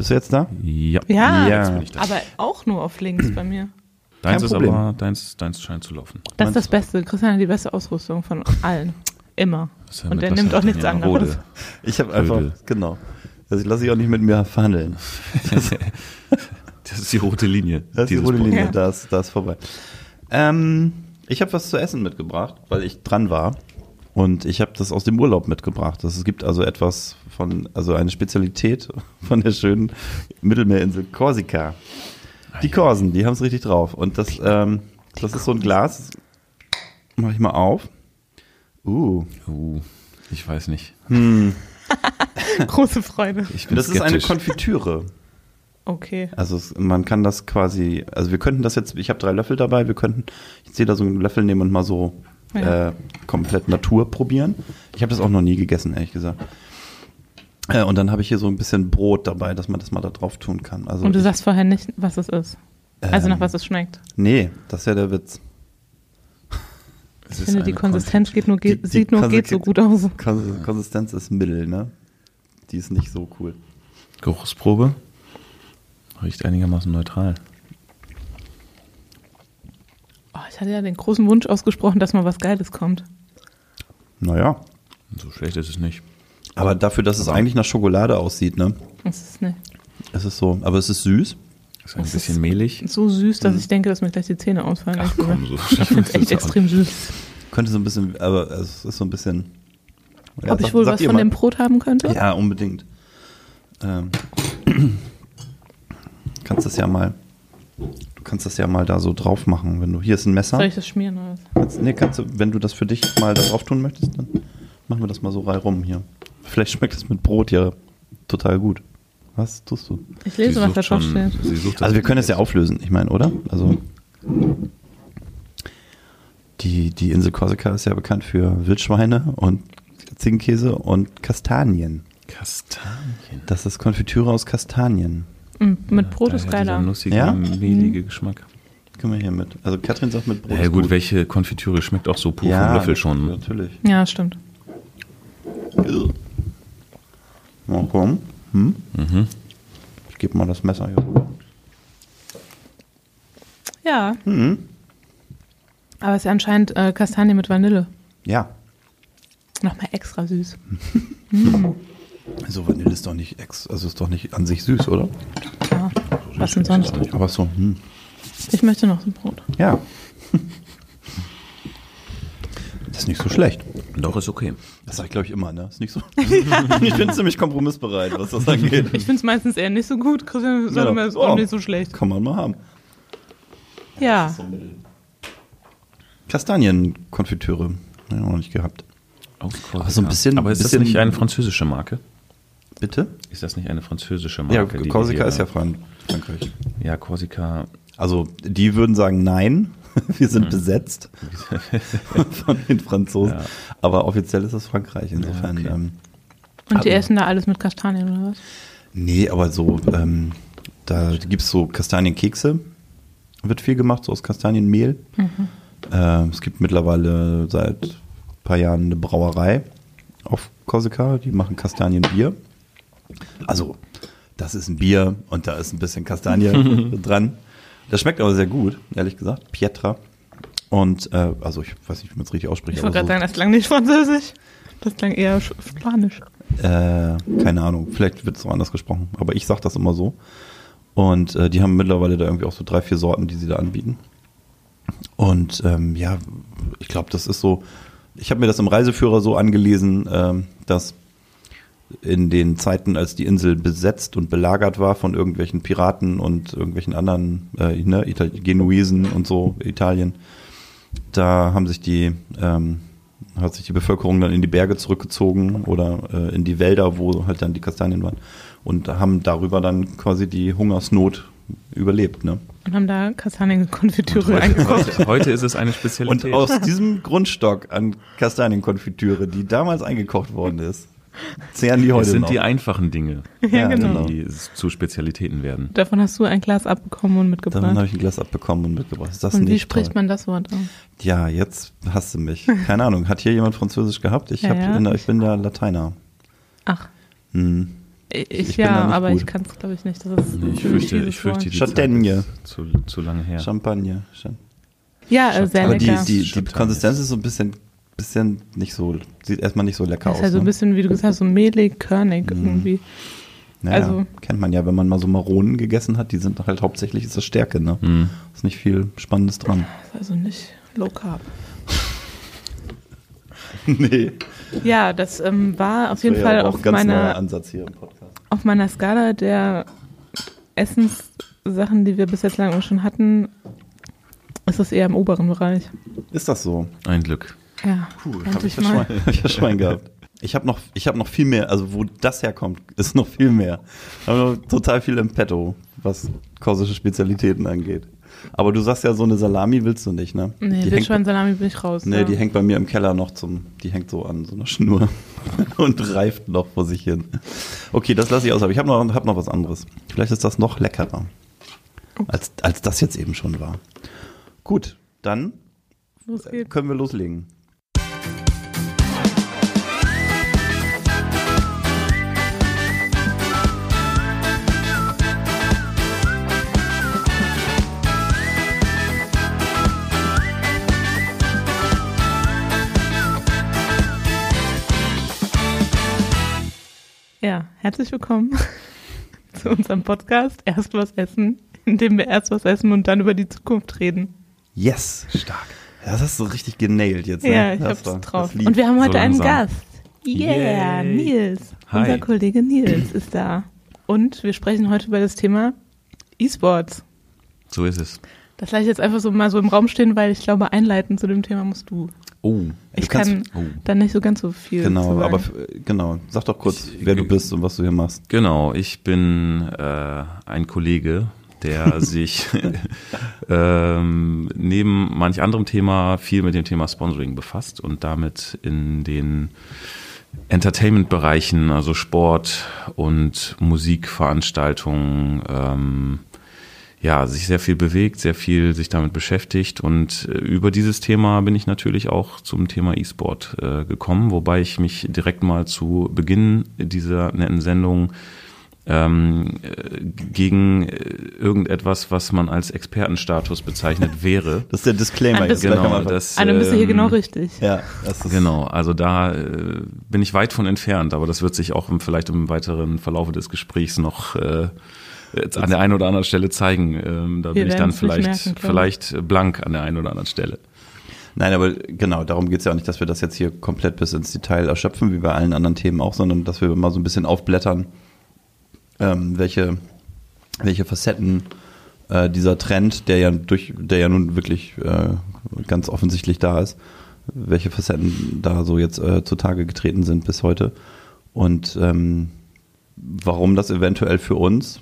Bist du jetzt da? Ja. Ja, Ja. Jetzt bin ich da. aber auch nur auf links bei mir. Deins Kein ist Problem. aber, deins, deins scheint zu laufen. Das ist das Beste. Christian hat die beste Ausrüstung von allen. Immer. Das ja Und er was nimmt auch nichts anderes. Rode? Ich habe einfach, genau. Also ich lasse ich auch nicht mit mir verhandeln. Das ist die rote Linie. Das ist die rote Linie, Ja. da, ist, da ist vorbei. Ähm, ich habe was zu essen mitgebracht, weil ich dran war. Und ich habe das aus dem Urlaub mitgebracht. Das, es gibt also etwas von, also eine Spezialität von der schönen Mittelmeerinsel Korsika. Die Korsen, die haben es richtig drauf. Und das, ähm, das ist so ein Glas. Mach ich mal auf. Uh, Uh, ich weiß nicht. Große Freude. Ich bin das ist eine skeptisch. Konfitüre. Okay. Also es, man kann das quasi, also wir könnten das jetzt, ich habe drei Löffel dabei, wir könnten jetzt jeder so einen Löffel nehmen und mal so Ja. äh, komplett Natur probieren. Ich habe das auch noch nie gegessen, ehrlich gesagt. Äh, und dann habe ich hier so ein bisschen Brot dabei, dass man das mal da drauf tun kann. Also Und du ich, sagst vorher nicht, was es ist. Also Ähm, nach was es schmeckt. Nee, das ist ja der Witz. Ich finde, die Konsistenz geht nur, Die- geht, die sieht nur, Konsi- geht so gut aus. Kon Konsistenz ist mittel, ne? Die ist nicht so cool. Geruchsprobe. Riecht einigermaßen neutral. Oh, ich hatte ja den großen Wunsch ausgesprochen, dass mal was Geiles kommt. Naja. So schlecht ist es nicht. Aber dafür, dass es eigentlich nach Schokolade aussieht, ne? Das ist nicht Es ist so, aber es ist süß. Ist ein Es bisschen ist- mehlig. so süß, dass ich denke, dass mir gleich die Zähne ausfallen. Ach komm, gesagt. so ich finde es echt extrem süß. Könnte so ein bisschen, aber es ist so ein bisschen. Ja, Ob ich sag- wohl sagt was von mal. dem Brot haben könnte? Ja, unbedingt. Ähm, kannst das ja mal. Du kannst das ja mal da so drauf machen, wenn du. Hier ist ein Messer. Soll ich das schmieren oder was? Kannst, nee, kannst du, wenn du das für dich mal da drauf tun möchtest, dann machen wir das mal so rum hier. Vielleicht schmeckt es mit Brot ja total gut. Was tust du? Ich lese, Sie was da drauf schon- steht. Also wir können es ja auflösen, ich meine, oder? Also die, die Insel Korsika ist ja bekannt für Wildschweine und Ziegenkäse und Kastanien. Kastanien. Das ist Konfitüre aus Kastanien. Mm, mit Brot Daher ist geiler. nussige, Ja? mehlige Geschmack. Können wir hier mit. Also Katrin sagt mit Brot. Ja ist gut, welche Konfitüre schmeckt auch so pur vom Löffel schon. Natürlich. Ja, stimmt. Mal komm. Hm? Mhm. Ich gebe mal das Messer hier rüber. Ja, Mhm. aber es ist ja anscheinend äh, Kastanie mit Vanille. Ja. Nochmal extra süß. So Vanille ist doch nicht ex, also ist doch nicht an sich süß, oder? Ja, was denn sonst? Aber so, hm. Ich möchte noch so ein Brot. Ja. Das ist nicht so schlecht. Doch, ist okay. Das sage ich, glaube ich, immer, ne? Ist nicht so. ich bin ziemlich kompromissbereit, was das angeht. Ich finde es meistens eher nicht so gut. Christian sagt Ja. immer, es ist Oh. auch nicht so schlecht. Kann man mal haben. Ja, Kastanienkonfitüre. Ja, noch nicht gehabt. Aus Korsika. Aber so ein bisschen- Aber ist bisschen- das nicht eine französische Marke? Bitte? Ist das nicht eine französische Ja, Marke? wir Korsika ist ja Fran Frankreich. Ja, Korsika. Also, die würden sagen, nein, wir sind besetzt von den Franzosen. Ja. Aber offiziell ist es Frankreich. Insofern. Ja, okay. ähm, und die Aber- essen da alles mit Kastanien oder was? nee, aber so, ähm, da gibt es so Kastanienkekse. Wird viel gemacht, so aus Kastanienmehl. Äh, es gibt mittlerweile seit ein paar Jahren eine Brauerei auf Korsika, die machen Kastanienbier. Also, das ist ein Bier und da ist ein bisschen Kastanie dran. Das schmeckt aber sehr gut, ehrlich gesagt. Pietra. Und, äh, also ich weiß nicht, wie man es richtig ausspricht. Ich wollte gerade sagen, das klang nicht französisch. Das klang eher sch- spanisch. so, äh, keine Ahnung, vielleicht wird es auch anders gesprochen, aber ich sage das immer so. Und äh, die haben mittlerweile da irgendwie auch so drei, vier Sorten, die sie da anbieten. Und ähm, ja, ich glaube, das ist so, ich habe mir das im Reiseführer so angelesen, ähm, dass in den Zeiten, als die Insel besetzt und belagert war von irgendwelchen Piraten und irgendwelchen anderen äh, ne, Genuesen und so, Italien, da haben sich die, ähm, hat sich die Bevölkerung dann in die Berge zurückgezogen oder äh, in die Wälder, wo halt dann die Kastanien waren und haben darüber dann quasi die Hungersnot überlebt. Ne? Und haben da Kastanienkonfitüre Heute, eingekocht. heute, heute ist es eine Und Spezialität. aus diesem Grundstock an Kastanienkonfitüre, die damals eingekocht worden ist, zehren die heute es sind noch. die einfachen Dinge, Ja, genau. die zu Spezialitäten werden. Davon hast du ein Glas abbekommen und Dann mitgebracht. habe ich ein Glas abbekommen und mitgebracht. Ist das und nicht wie spricht toll? man das Wort aus? Ja, jetzt hasst du mich. Keine Ahnung. Hat hier jemand Französisch gehabt? Ich, Ja, hab, ja. in der- ich bin ja Lateiner. Ach, Hm. Ich, Ich bin ja, da aber gut. ich kann es, glaube ich, nicht. Das ist Nee, ich für fürchte, ich fürchte die Chardonnay. Zu, zu lange her. Champagner. Cham- Ja, äh, sehr Aber die, lecker. die, die Champagner. Konsistenz ist so ein bisschen, bisschen nicht so, sieht erstmal nicht so lecker das aus. ist halt so ein ne? bisschen, wie du gesagt hast, so mehlig, körnig Mhm. irgendwie. Naja, also- kennt man ja, wenn man mal so Maronen gegessen hat, die sind halt hauptsächlich ist das Stärke, ne? Hm. Ist nicht viel Spannendes dran. Ist also nicht low carb. nee. Ja, das ähm, war auf jeden Das Fall wäre ja auf meiner, Ansatz hier im Podcast. auf meiner Skala der Essenssachen, die wir bis jetzt lange schon hatten, ist das eher im oberen Bereich. Ist das so? Ein Glück. Ja, Puh, habe ich, mal. Schwein- hab ich Schwein gehabt. Ich habe noch, ich habe noch viel mehr, also wo das herkommt, ist noch viel mehr. Ich habe noch total viel im Petto, was korsische Spezialitäten angeht. Aber du sagst ja, so eine Salami willst du nicht, ne? Nee, die hängt, Wildschwein-Salami bin ich raus. nee, ja. die hängt bei mir im Keller noch zum, die hängt so an so einer Schnur und reift noch vor sich hin. Okay, das lasse ich aus, aber ich habe noch, hab noch was anderes. Vielleicht ist das noch leckerer, als, als das jetzt eben schon war. Gut, dann können wir loslegen. Ja, herzlich willkommen zu unserem Podcast Erst was essen, in dem wir erst was essen und dann über die Zukunft reden. Yes, stark. Das hast du richtig genailt jetzt. Ne? Ja, ich das hab's war- drauf. Und wir haben heute So einen. Gast. Yeah, Yay. Nils. Hi. Unser Kollege Nils ist da. Und wir sprechen heute über das Thema E-Sports. So ist es. Das lasse ich jetzt einfach so mal so im Raum stehen, weil ich glaube, einleiten zu dem Thema musst du. Oh. Ich kann Oh. dann nicht so ganz so viel. zu Genau, sagen. aber f- genau. Sag doch kurz, Ich- wer du bist und was du hier machst. Genau, ich bin äh, ein Kollege, der sich ähm, neben manch anderem Thema viel mit dem Thema Sponsoring befasst und damit in den Entertainment-Bereichen, also Sport und Musikveranstaltungen, ähm, ja, sich sehr viel bewegt, sehr viel sich damit beschäftigt und äh, über dieses Thema bin ich natürlich auch zum Thema E-Sport äh, gekommen, wobei ich mich direkt mal zu Beginn dieser netten Sendung ähm, äh, gegen äh, irgendetwas, was man als Expertenstatus bezeichnet wäre. Das ist der Disclaimer jetzt Genau, das, bist du hier ähm, genau richtig. Ja, das ist Genau, also da äh, bin ich weit von entfernt, aber das wird sich auch im, vielleicht im weiteren Verlaufe des Gesprächs noch äh, an der einen oder anderen Stelle zeigen. Ähm, da Wir bin ich dann vielleicht, merken, vielleicht blank an der einen oder anderen Stelle. Nein, aber genau, darum geht's ja auch nicht, dass wir das jetzt hier komplett bis ins Detail erschöpfen, wie bei allen anderen Themen auch, sondern dass wir mal so ein bisschen aufblättern, ähm, welche, welche Facetten äh, dieser Trend, der ja durch, der ja nun wirklich äh, ganz offensichtlich da ist, welche Facetten da so jetzt äh, zutage getreten sind bis heute und ähm, warum das eventuell für uns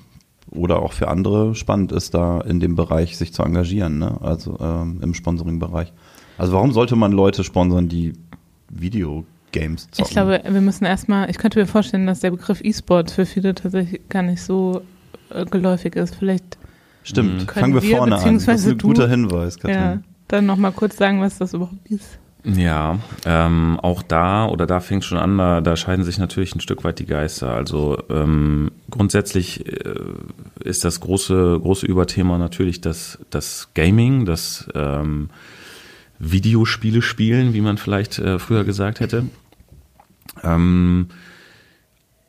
oder auch für andere spannend ist, da in dem Bereich sich zu engagieren, ne? also ähm, im Sponsoring-Bereich. Also warum sollte man Leute sponsern, die Videogames zocken? Ich glaube, wir müssen erstmal, ich könnte mir vorstellen, dass der Begriff E-Sport für viele tatsächlich gar nicht so äh, geläufig ist. Vielleicht Stimmt, Mhm. fangen wir wir, vorne an. Das ist ein guter Hinweis, Katrin. ja, dann nochmal kurz sagen, was das überhaupt ist. Ja, ähm, auch da oder da fängt schon an, da, da scheiden sich natürlich ein Stück weit die Geister. Also ähm, grundsätzlich äh, ist das große große Überthema natürlich das das Gaming, das ähm, Videospiele spielen, wie man vielleicht äh, früher gesagt hätte. Ähm,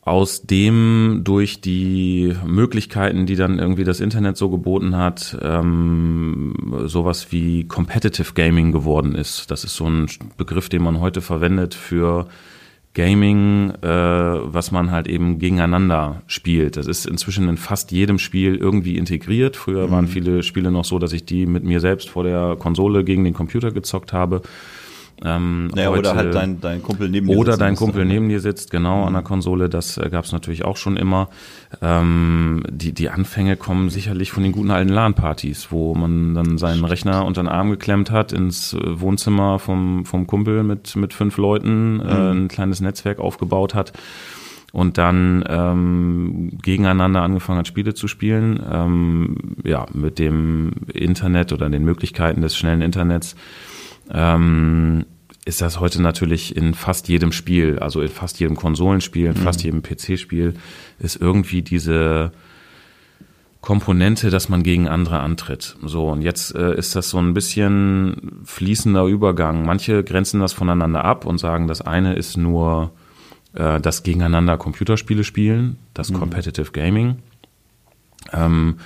aus dem durch die Möglichkeiten, die dann irgendwie das Internet so geboten hat, ähm, sowas wie Competitive Gaming geworden ist. Das ist so ein Begriff, den man heute verwendet für Gaming, äh, was man halt eben gegeneinander spielt. Das ist inzwischen in fast jedem Spiel irgendwie integriert. Früher waren viele Spiele noch so, dass ich die mit mir selbst vor der Konsole gegen den Computer gezockt habe. Ähm, Naja, oder heute- halt dein, dein Kumpel neben dir oder sitzen dein. Kumpel neben dir sitzt, genau, an der Konsole, das äh, gab es natürlich auch schon immer. Ähm, die, die Anfänge kommen sicherlich von den guten alten LAN-Partys, wo man dann seinen Rechner unter den Arm geklemmt hat, ins äh, Wohnzimmer vom, vom Kumpel mit, mit fünf Leuten, äh, ein kleines Netzwerk aufgebaut hat und dann ähm, gegeneinander angefangen hat, Spiele zu spielen. Ähm, ja, mit dem Internet oder den Möglichkeiten des schnellen Internets ähm, ist das heute natürlich in fast jedem Spiel, also in fast jedem Konsolenspiel, in fast jedem PC-Spiel, ist irgendwie diese Komponente, dass man gegen andere antritt. So, und jetzt äh, ist das so ein bisschen fließender Übergang. Manche grenzen das voneinander ab und sagen, das eine ist nur äh, das Gegeneinander Computerspiele spielen, das Competitive Gaming. Ähm,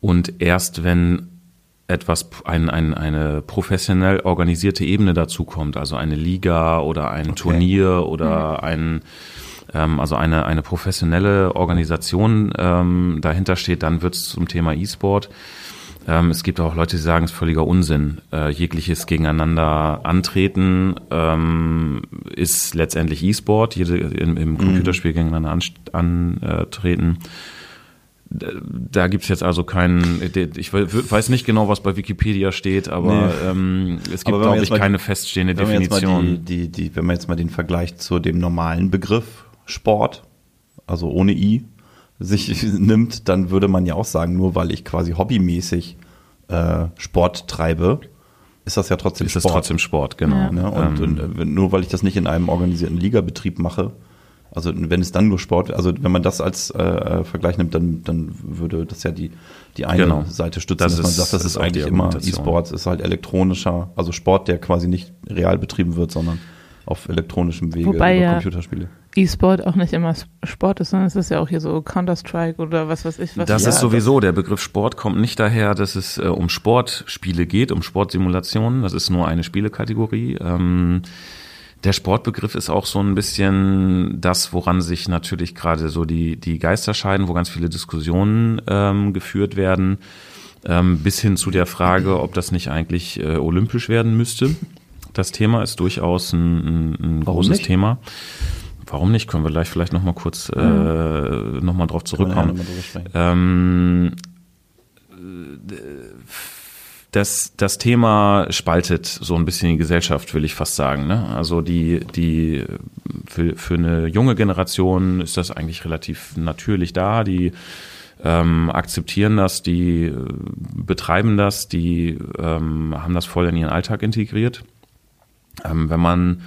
und erst wenn etwas, ein, ein, eine professionell organisierte Ebene dazu kommt, also eine Liga oder ein Okay. Turnier oder ein, ähm, also eine, eine professionelle Organisation ähm, dahinter steht, dann wird es zum Thema E-Sport. Ähm, es gibt auch Leute, die sagen, es ist völliger Unsinn. Äh, jegliches Gegeneinander antreten ähm, ist letztendlich E-Sport, jede im, im Computerspiel gegeneinander anst- antreten. Da gibt's jetzt also keinen, ich we- weiß nicht genau, was bei Wikipedia steht, aber Nee. ähm, es gibt, man glaube ich, mal die- keine feststehende Wenn man, jetzt mal die, Definition. die, die, wenn man jetzt mal den Vergleich zu dem normalen Begriff Sport, also ohne I, sich nimmt, dann würde man ja auch sagen, nur weil ich quasi hobbymäßig äh, Sport treibe, ist das ja trotzdem Ist das Sport. trotzdem Sport, genau. Ja. Ne? Und, Ähm, und äh, nur weil ich das nicht in einem organisierten Ligabetrieb mache, also wenn es dann nur Sport, also wenn man das als äh, äh, Vergleich nimmt, dann, dann würde das ja die, die eine Genau. Seite stützen, Das dass man ist- sagt, das ist ist eigentlich immer. E-Sports, ist halt elektronischer, also Sport, der quasi nicht real betrieben wird, sondern auf elektronischem Wege Wobei über ja- Computerspiele. E-Sport auch nicht immer Sport ist, sondern es ist ja auch hier so Counter-Strike oder was weiß ich. Was Das Ja, ist sowieso, der Begriff Sport kommt nicht daher, dass es äh, um Sportspiele geht, um Sportsimulationen. Das ist nur eine Spielekategorie. Ähm, der Sportbegriff ist auch so ein bisschen das, woran sich natürlich gerade so die, die Geister scheiden, wo ganz viele Diskussionen ähm, geführt werden, ähm, bis hin zu der Frage, ob das nicht eigentlich äh, olympisch werden müsste. Das Thema ist durchaus ein, ein, ein großes nicht? Thema. Warum nicht? Können wir gleich vielleicht noch mal kurz äh, noch mal drauf zurückkommen. nachher noch mal. Das, das Thema spaltet so ein bisschen die Gesellschaft, will ich fast sagen. Ne? Also die, die für, für eine junge Generation ist das eigentlich relativ natürlich da. Die ähm, akzeptieren das, die äh, betreiben das, die ähm, haben das voll in ihren Alltag integriert. Ähm, wenn man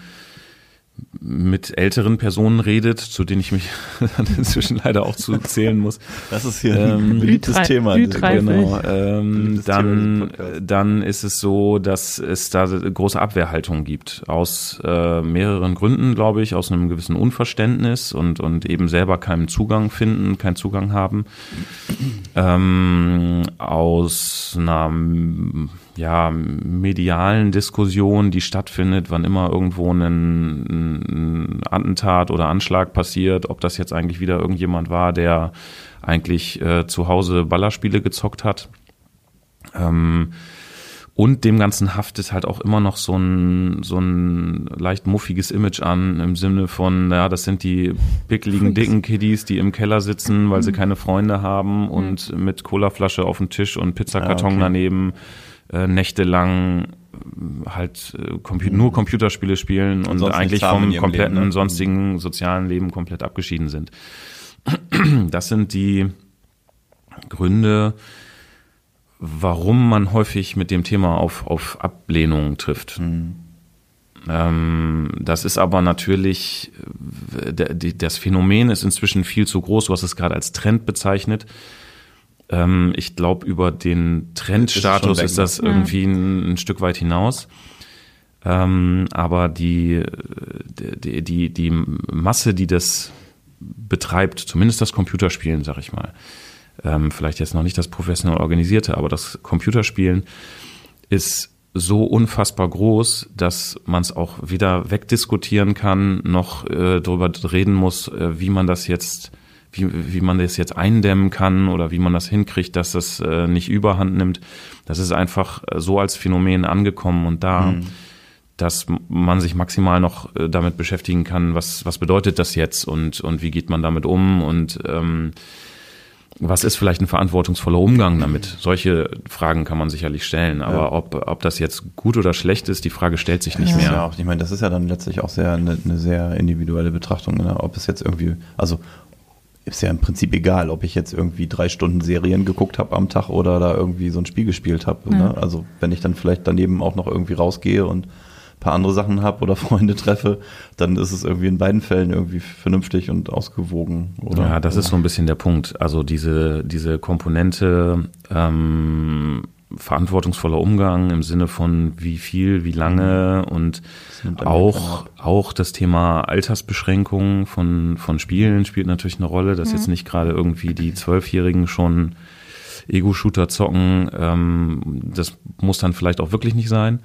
mit älteren Personen redet, zu denen ich mich inzwischen leider auch zu zählen muss, Das ist hier Ähm, ein beliebtes Ü3 Thema. Ü30. Genau, ähm, Beliebtes Thema dann, dann ist es so, dass es da große Abwehrhaltung gibt. Aus äh, mehreren Gründen, glaube ich, aus einem gewissen Unverständnis und, und eben selber keinen Zugang finden, keinen Zugang haben. Ähm, aus einer ja, medialen Diskussion, die stattfindet, wann immer irgendwo ein, ein Attentat oder Anschlag passiert, ob das jetzt eigentlich wieder irgendjemand war, der eigentlich äh, zu Hause Ballerspiele gezockt hat. Ähm, und dem Ganzen haftet halt auch immer noch so ein, so ein leicht muffiges Image an, im Sinne von, ja, das sind die pickligen, dicken Kiddies, die im Keller sitzen, weil sie keine Freunde haben und mit Colaflasche auf dem Tisch und Pizzakarton Ah, okay. daneben äh, nächtelang äh, halt äh, Compu nur Computerspiele spielen und Ansonsten eigentlich vom kompletten Leben, ne? sonstigen sozialen Leben komplett abgeschieden sind. Das sind die Gründe, warum man häufig mit dem Thema auf, auf Ablehnung trifft. Ähm, das ist aber natürlich, äh, das Phänomen ist inzwischen viel zu groß, du hast es gerade als Trend bezeichnet. Ähm, ich glaube, über den Trendstatus weg, ist das irgendwie ein, ein Stück weit hinaus. Ähm, aber die, die, die, die Masse, die das betreibt, zumindest das Computerspielen, sag ich mal, ähm, vielleicht jetzt noch nicht das professionell organisierte, aber das Computerspielen ist so unfassbar groß, dass man es auch weder wegdiskutieren kann, noch äh, darüber reden muss, äh, wie man das jetzt, wie, wie man das jetzt eindämmen kann oder wie man das hinkriegt, dass das äh, nicht überhand nimmt. Das ist einfach äh, so als Phänomen angekommen und da, dass man sich maximal noch äh, damit beschäftigen kann, was, was bedeutet das jetzt und, und wie geht man damit um und ähm, was ist vielleicht ein verantwortungsvoller Umgang damit? Solche Fragen kann man sicherlich stellen, aber Ja. ob, ob das jetzt gut oder schlecht ist, die Frage stellt sich nicht ist mehr. Ja auch, ich meine, das ist ja dann letztlich auch sehr eine, eine sehr individuelle Betrachtung, ne? ob es jetzt irgendwie, also ist ja im Prinzip egal, ob ich jetzt irgendwie drei Stunden Serien geguckt habe am Tag oder da irgendwie so ein Spiel gespielt habe. Ne? Also wenn ich dann vielleicht daneben auch noch irgendwie rausgehe und paar andere Sachen habe oder Freunde treffe, dann ist es irgendwie in beiden Fällen irgendwie vernünftig und ausgewogen. Oder? Ja, das ist so ein bisschen der Punkt. Also diese, diese Komponente ähm, verantwortungsvoller Umgang im Sinne von wie viel, wie lange und auch, auch das Thema Altersbeschränkung von, von Spielen spielt natürlich eine Rolle, dass jetzt nicht gerade irgendwie die Zwölfjährigen schon Ego-Shooter zocken. Ähm, das muss dann vielleicht auch wirklich nicht sein.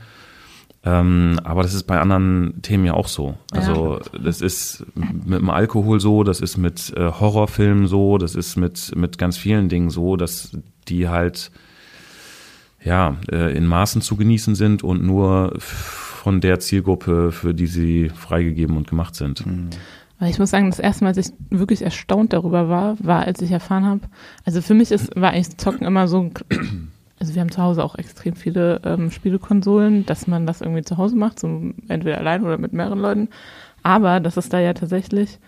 Ähm, aber das ist bei anderen Themen ja auch so. Also das ist mit dem Alkohol so, das ist mit äh, Horrorfilmen so, das ist mit, mit ganz vielen Dingen so, dass die halt ja äh, in Maßen zu genießen sind und nur von der Zielgruppe, für die sie freigegeben und gemacht sind. Weil ich muss sagen, das erste Mal, als ich wirklich erstaunt darüber war, war, als ich erfahren habe, also für mich ist, war eigentlich Zocken immer so, ein- also wir haben zu Hause auch extrem viele ähm, Spielekonsolen, dass man das irgendwie zu Hause macht, so entweder allein oder mit mehreren Leuten. Aber dass es da ja tatsächlich,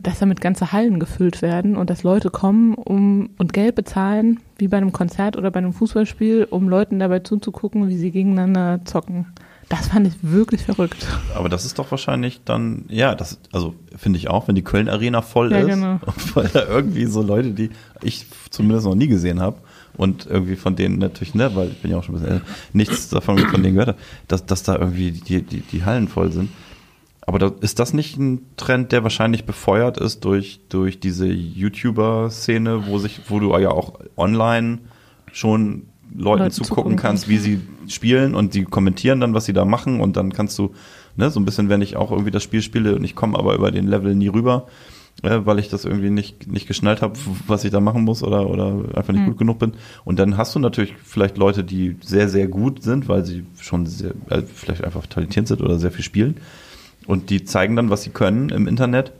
dass damit ganze Hallen gefüllt werden und dass Leute kommen um und Geld bezahlen, wie bei einem Konzert oder bei einem Fußballspiel, um Leuten dabei zuzugucken, wie sie gegeneinander zocken. Das fand ich wirklich verrückt. Aber das ist doch wahrscheinlich dann, ja, das, also finde ich auch, wenn die Köln Arena voll Ja, ist, genau. weil da irgendwie so Leute, die ich zumindest noch nie gesehen habe und irgendwie von denen natürlich, ne, weil ich bin ja auch schon ein bisschen älter, nichts davon von denen gehört habe, dass, dass da irgendwie die, die, die Hallen voll sind. Aber da, ist das nicht ein Trend, der wahrscheinlich befeuert ist durch, durch diese YouTuber-Szene, wo sich, wo du ja auch online schon Leuten Leuten zugucken zugucken kannst, wie sie spielen und die kommentieren dann, was sie da machen und dann kannst du, ne, so ein bisschen, wenn ich auch irgendwie das Spiel spiele und ich komme aber über den Level nie rüber, äh, weil ich das irgendwie nicht, nicht geschnallt habe, was ich da machen muss oder, oder einfach nicht gut genug bin. Und dann hast du natürlich vielleicht Leute, die sehr, sehr gut sind, weil sie schon sehr, äh, vielleicht einfach talentiert sind oder sehr viel spielen. Und die zeigen dann, was sie können im Internet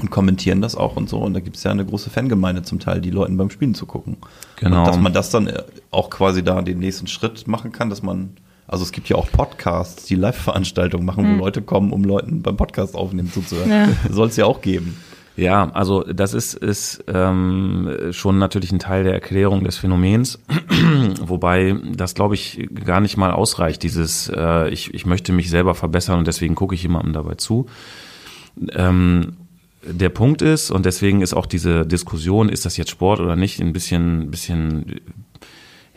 und kommentieren das auch und so. Und da gibt es ja eine große Fangemeinde zum Teil, die Leuten beim Spielen zugucken. Genau. Und dass man das dann äh, auch quasi da den nächsten Schritt machen kann, dass man, also es gibt ja auch Podcasts, die Live-Veranstaltungen machen, wo Leute kommen, um Leuten beim Podcast aufnehmen zuzuhören. Ja. Soll es ja auch geben. Ja, also das ist, ist ähm, schon natürlich ein Teil der Erklärung des Phänomens, wobei das, glaube ich, gar nicht mal ausreicht, dieses äh, ich, ich möchte mich selber verbessern und deswegen gucke ich jemandem dabei zu. Ähm, der Punkt ist, und deswegen ist auch diese Diskussion, ist das jetzt Sport oder nicht, ein bisschen, bisschen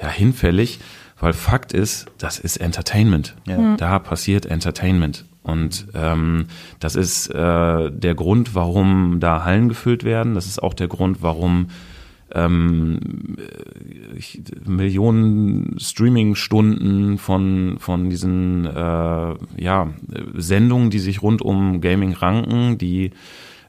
ja, hinfällig, weil Fakt ist, das ist Entertainment. Ja. Da passiert Entertainment. Und ähm, das ist äh, der Grund, warum da Hallen gefüllt werden. Das ist auch der Grund, warum ähm, ich, Millionen Streaming-Stunden von, von diesen äh, ja, Sendungen, die sich rund um Gaming ranken, die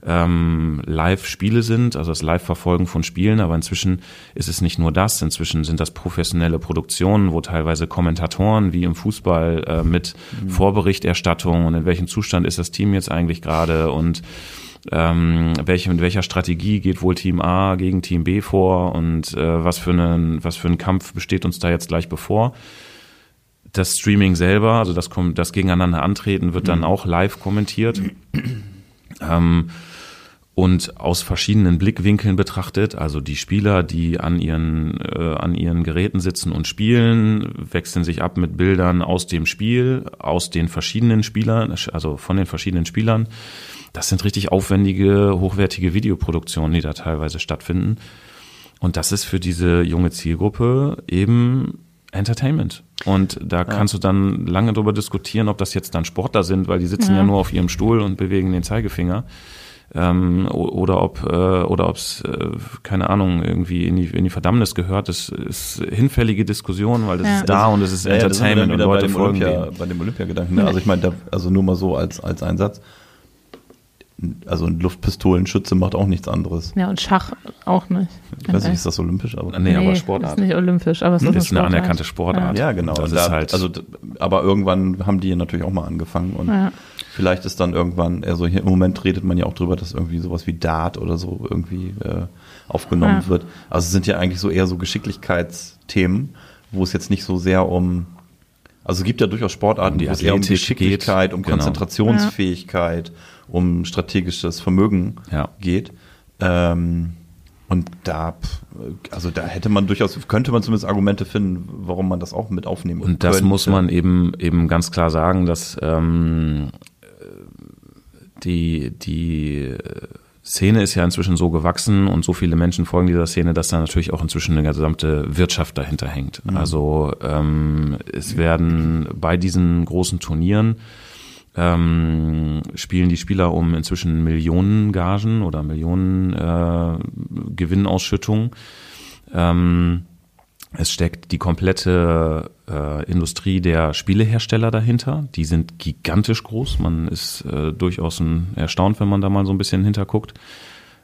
ähm, Live-Spiele sind, also das Live-Verfolgen von Spielen, aber inzwischen ist es nicht nur das, inzwischen sind das professionelle Produktionen, wo teilweise Kommentatoren wie im Fußball äh, mit Vorberichterstattung und in welchem Zustand ist das Team jetzt eigentlich gerade und ähm, welche, mit welcher Strategie geht wohl Team A gegen Team B vor und äh, was für einen, was für ein Kampf besteht uns da jetzt gleich bevor. Das Streaming selber, also das, das Gegeneinander antreten, wird dann auch live kommentiert. Ähm, und aus verschiedenen Blickwinkeln betrachtet, also die Spieler, die an ihren, äh, an ihren Geräten sitzen und spielen, wechseln sich ab mit Bildern aus dem Spiel, aus den verschiedenen Spielern, also von den verschiedenen Spielern. Das sind richtig aufwendige, hochwertige Videoproduktionen, die da teilweise stattfinden. Und das ist für diese junge Zielgruppe eben Entertainment. Und da kannst du dann lange darüber diskutieren, ob das jetzt dann Sportler sind, weil die sitzen ja, Ja. nur auf ihrem Stuhl und bewegen den Zeigefinger. Ähm, oder ob äh, oder ob es äh, keine Ahnung irgendwie in die, in die Verdammnis gehört. Das ist hinfällige Diskussion, weil das Ja. ist da und es ist Ja, ja, Entertainment und wieder bei Leute dem folgen Olympia, dem. bei dem Olympiagedanken. Ne? Also ich meine, da- also nur mal so als, als Einsatz. Also ein Luftpistolenschütze macht auch nichts anderes. Ja, und Schach auch nicht. Ich weiß nicht, ist das olympisch? Aber Nee, aber ist Sportart. nicht olympisch, aber es ist, Das ist eine Sportart. anerkannte Sportart. Ja, genau. Das Und ist da, halt, also, aber irgendwann haben die natürlich auch mal angefangen und Ja. vielleicht ist dann irgendwann, also hier im Moment redet man ja auch drüber, dass irgendwie sowas wie Dart oder so irgendwie äh, aufgenommen Ja. wird. Also es sind ja eigentlich so eher so Geschicklichkeitsthemen, wo es jetzt nicht so sehr um also es gibt ja durchaus Sportarten, Um die wo es eher um Geschicklichkeit, um Genau. Konzentrationsfähigkeit, um strategisches Vermögen Ja. geht. Ähm, Und da, also da hätte man durchaus, könnte man zumindest Argumente finden, warum man das auch mit aufnehmen Und das könnte. muss man eben, eben ganz klar sagen, dass ähm, die, die Szene ist ja inzwischen so gewachsen und so viele Menschen folgen dieser Szene, dass da natürlich auch inzwischen eine gesamte Wirtschaft dahinter hängt. Mhm. Also ähm, es werden bei diesen großen Turnieren ähm, spielen die Spieler um inzwischen Millionen Gagen oder Millionen äh, Gewinnausschüttungen. Ähm, es steckt die komplette äh, Industrie der Spielehersteller dahinter. Die sind gigantisch groß. Man ist äh, durchaus ein, erstaunt, wenn man da mal so ein bisschen hinterguckt.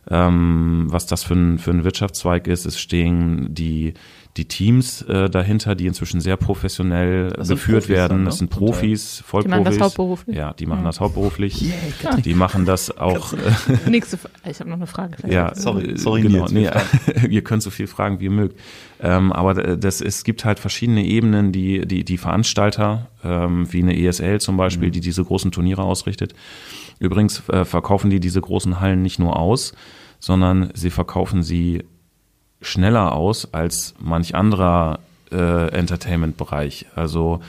Ähm, was das für ein, für ein Wirtschaftszweig ist. Es stehen die, die Teams äh, dahinter, die inzwischen sehr professionell geführt Profis werden. Dann, ne? Das sind Profis, Vollprofis. Die machen das hauptberuflich. Ja, die machen ja. das hauptberuflich. Yeah, die machen das auch. Äh, Nächste, ich habe noch eine Frage. Ja, sorry, sorry, genau. Nee, ihr könnt so viel fragen, wie ihr mögt. Ähm, aber das, es gibt halt verschiedene Ebenen, die die, die Veranstalter, ähm, wie eine ESL zum Beispiel, mhm. die diese großen Turniere ausrichtet. Übrigens äh, verkaufen die diese großen Hallen nicht nur aus, sondern sie verkaufen sie schneller aus als manch anderer äh, Entertainment-Bereich. Also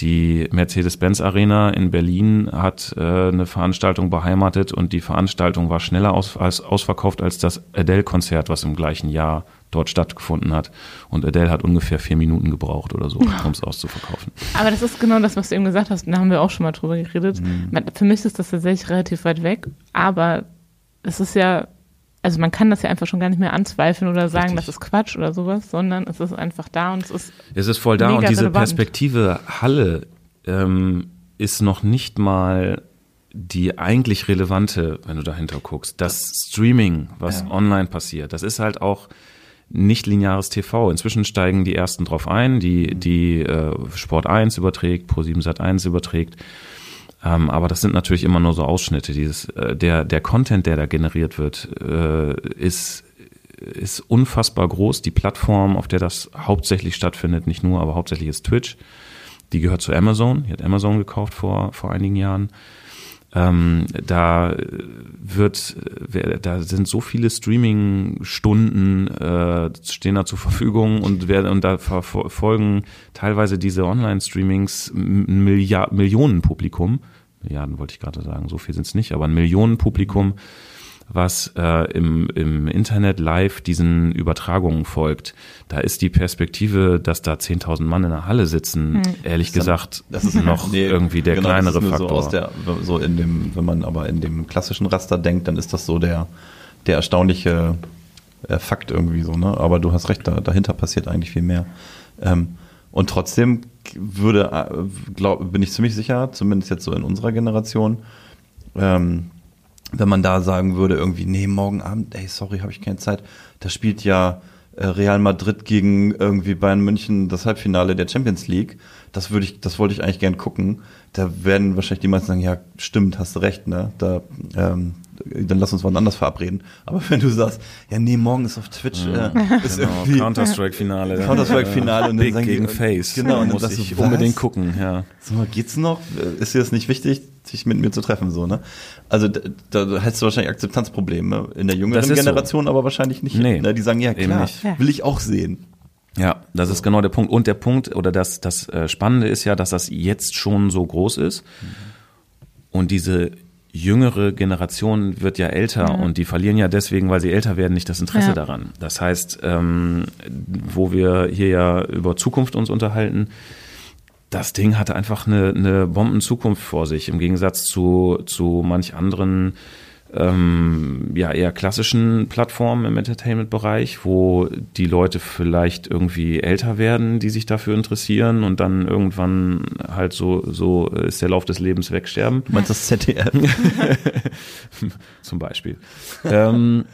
die Mercedes-Benz Arena in Berlin hat äh, eine Veranstaltung beheimatet und die Veranstaltung war schneller aus, als, ausverkauft als das Adele-Konzert, was im gleichen Jahr dort stattgefunden hat. Und Adele hat ungefähr vier Minuten gebraucht oder so, um es auszuverkaufen. Aber das ist genau das, was du eben gesagt hast. Da haben wir auch schon mal drüber geredet. Mhm. Für mich ist das tatsächlich relativ weit weg, aber es ist ja also man kann das ja einfach schon gar nicht mehr anzweifeln oder sagen, Richtig. das ist Quatsch oder sowas, sondern es ist einfach da und es ist. Es ist voll da und diese relevant. Perspektive Halle ähm, ist noch nicht mal die eigentlich relevante, wenn du dahinter guckst. Das Streaming, was ja. online passiert, das ist halt auch nicht lineares TV. Inzwischen steigen die ersten drauf ein, die, die äh, Sport 1 überträgt, Pro7 Sat 1 überträgt. Ähm, aber das sind natürlich immer nur so Ausschnitte. Dieses, äh, der, der Content, der da generiert wird, äh, ist, ist unfassbar groß. Die Plattform, auf der das hauptsächlich stattfindet, nicht nur, aber hauptsächlich ist Twitch. Die gehört zu Amazon. Die hat Amazon gekauft vor, vor einigen Jahren. Ähm, da wird, da sind so viele Streaming-Stunden äh, stehen da zur Verfügung und werden und da verfolgen teilweise diese Online-Streamings Milliard Millionenpublikum. Milliarden wollte ich gerade sagen, so viel sind es nicht, aber ein Millionenpublikum, was äh, im, im Internet live diesen Übertragungen folgt. Da ist die Perspektive, dass da 10.000 Mann in der Halle sitzen, hm. ehrlich das gesagt, das ist noch nee, irgendwie der genau, kleinere Faktor. So, aus der, so in dem, wenn man aber in dem klassischen Raster denkt, dann ist das so der, der erstaunliche äh, Fakt irgendwie so, ne? Aber du hast recht, da, dahinter passiert eigentlich viel mehr. Ähm, und trotzdem würde, äh, glaub, bin ich ziemlich sicher, zumindest jetzt so in unserer Generation, ähm, wenn man da sagen würde, irgendwie, nee, morgen Abend, ey, sorry, habe ich keine Zeit, da spielt ja äh, Real Madrid gegen irgendwie Bayern München das Halbfinale der Champions League. Das würde ich, das wollte ich eigentlich gern gucken. Da werden wahrscheinlich die meisten sagen, ja, stimmt, hast du recht, ne? Da, ähm, dann lass uns wann anders verabreden. Aber wenn du sagst, ja, nee, morgen ist auf Twitch, ja, äh, ist genau, irgendwie Counter-Strike-Finale. Counter-Strike-Finale und dann Big sagen gegen die, Face. Genau, und muss ich unbedingt gucken, ja. So, geht's noch? Ist dir das nicht wichtig, sich mit mir zu treffen, so, ne? Also, da, da hättest du wahrscheinlich Akzeptanzprobleme. In der jüngeren Generation so. aber wahrscheinlich nicht. Nee, ne? Die sagen, ja, klar, will ich auch sehen. Ja, das so. ist genau der Punkt. Und der Punkt oder das, das äh, Spannende ist ja, dass das jetzt schon so groß ist. Mhm. Und diese jüngere Generation wird ja älter mhm. und die verlieren ja deswegen, weil sie älter werden, nicht das Interesse ja. daran. Das heißt, ähm, wo wir hier ja über Zukunft uns unterhalten, das Ding hatte einfach eine, eine Bombenzukunft vor sich, im Gegensatz zu, zu manch anderen ähm, ja eher klassischen Plattformen im Entertainment-Bereich, wo die Leute vielleicht irgendwie älter werden, die sich dafür interessieren und dann irgendwann halt so so ist der Lauf des Lebens wegsterben. Du meinst das ZDF? Zum Beispiel. ähm,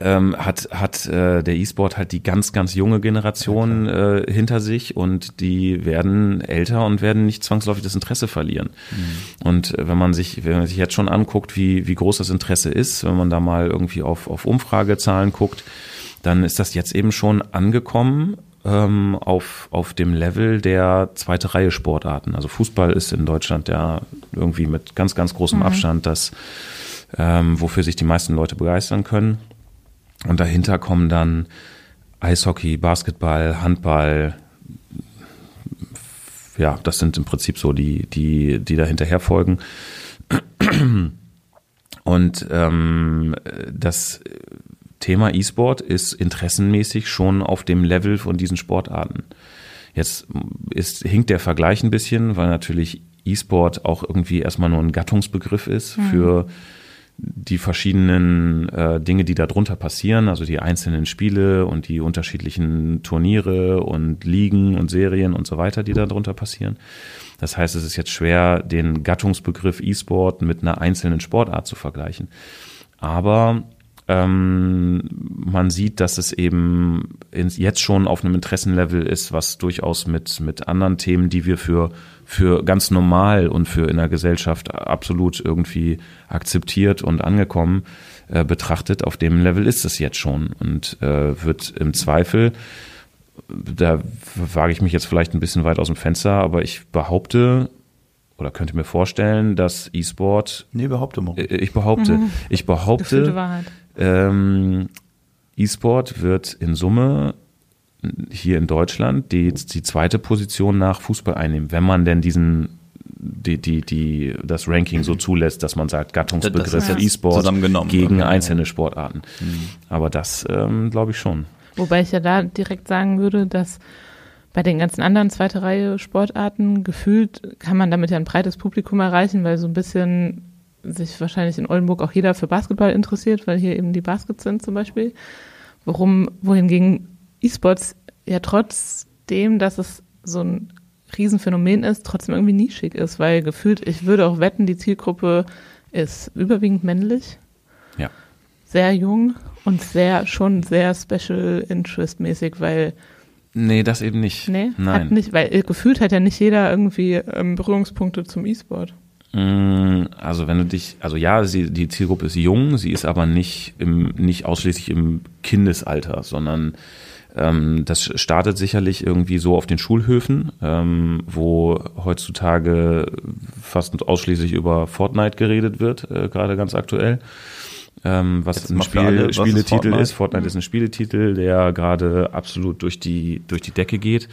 ähm, hat, hat äh, der E-Sport halt die ganz, ganz junge Generation äh, hinter sich und die werden älter und werden nicht zwangsläufig das Interesse verlieren. Mhm. Und wenn man sich, wenn man sich jetzt schon anguckt, wie, wie groß das Interesse ist, wenn man da mal irgendwie auf, auf Umfragezahlen guckt, dann ist das jetzt eben schon angekommen ähm, auf, auf dem Level der zweite Reihe Sportarten. Also Fußball ist in Deutschland ja irgendwie mit ganz, ganz großem mhm. Abstand das, ähm, wofür sich die meisten Leute begeistern können. Und dahinter kommen dann Eishockey, Basketball, Handball. Ja, das sind im Prinzip so die, die, die da hinterher folgen. Und ähm, das Thema E-Sport ist interessenmäßig schon auf dem Level von diesen Sportarten. Jetzt ist, hinkt der Vergleich ein bisschen, weil natürlich E-Sport auch irgendwie erstmal nur ein Gattungsbegriff ist mhm. für die verschiedenen äh, Dinge, die da drunter passieren, also die einzelnen Spiele und die unterschiedlichen Turniere und Ligen und Serien und so weiter, die da drunter passieren. Das heißt, es ist jetzt schwer, den Gattungsbegriff E-Sport mit einer einzelnen Sportart zu vergleichen. Aber ähm, man sieht, dass es eben jetzt schon auf einem Interessenlevel ist, was durchaus mit, mit anderen Themen, die wir für, für ganz normal und für in der Gesellschaft absolut irgendwie akzeptiert und angekommen äh, betrachtet. Auf dem Level ist es jetzt schon und äh, wird im Zweifel da wage ich mich jetzt vielleicht ein bisschen weit aus dem Fenster, aber ich behaupte oder könnte mir vorstellen, dass E-Sport. Nee, behaupte mal. Äh, ich behaupte, mhm. ich behaupte, ähm, E-Sport wird in Summe hier in Deutschland die, die zweite Position nach Fußball einnehmen, wenn man denn diesen die, die, die, das Ranking so zulässt, dass man sagt, Gattungsbegriff E-Sport gegen einzelne Sportarten. Mhm. Aber das ähm, glaube ich schon. Wobei ich ja da direkt sagen würde, dass bei den ganzen anderen zweite Reihe Sportarten gefühlt kann man damit ja ein breites Publikum erreichen, weil so ein bisschen sich wahrscheinlich in Oldenburg auch jeder für Basketball interessiert, weil hier eben die Baskets sind zum Beispiel. Worum, wohingegen E-Sports ja trotzdem, dass es so ein Riesenphänomen ist, trotzdem irgendwie nischig ist, weil gefühlt, ich würde auch wetten, die Zielgruppe ist überwiegend männlich. Ja. Sehr jung und sehr, schon sehr Special Interest mäßig, weil Nee, das eben nicht. Nee, Nein. Hat nicht, weil gefühlt hat ja nicht jeder irgendwie ähm, Berührungspunkte zum E-Sport. Mm, also wenn du dich, also ja, sie, die Zielgruppe ist jung, sie ist aber nicht im, nicht ausschließlich im Kindesalter, sondern das startet sicherlich irgendwie so auf den Schulhöfen, ähm, wo heutzutage fast ausschließlich über Fortnite geredet wird, äh, gerade ganz aktuell. Ähm, was Jetzt ein Spiel, alle, Spieletitel ist Fortnite? ist. Fortnite ist ein Spieletitel, der gerade absolut durch die, durch die Decke geht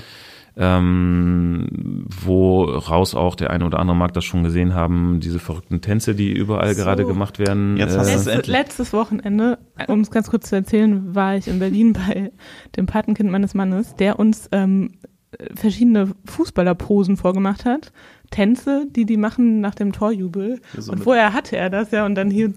ähm, woraus auch der eine oder andere mag das schon gesehen haben, diese verrückten Tänze, die überall so. gerade gemacht werden. Jetzt hast äh, letztes, letztes Wochenende, um es ganz kurz zu erzählen, war ich in Berlin bei dem Patenkind meines Mannes, der uns ähm, verschiedene Fußballerposen vorgemacht hat. Tänze, die die machen nach dem Torjubel. So und vorher hatte er das ja und dann hier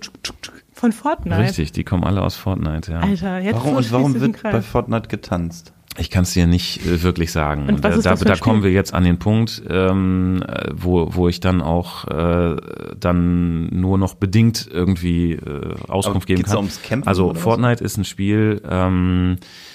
von Fortnite. Richtig, die kommen alle aus Fortnite, ja. Alter, jetzt warum, und warum wird bei Fortnite getanzt? Ich kann es dir nicht äh, wirklich sagen. Und, und da, da kommen wir jetzt an den Punkt, ähm, wo, wo ich dann auch äh, dann nur noch bedingt irgendwie äh, Auskunft geben kann. Ums Campen, also Fortnite was? ist ein Spiel, ähm, äh,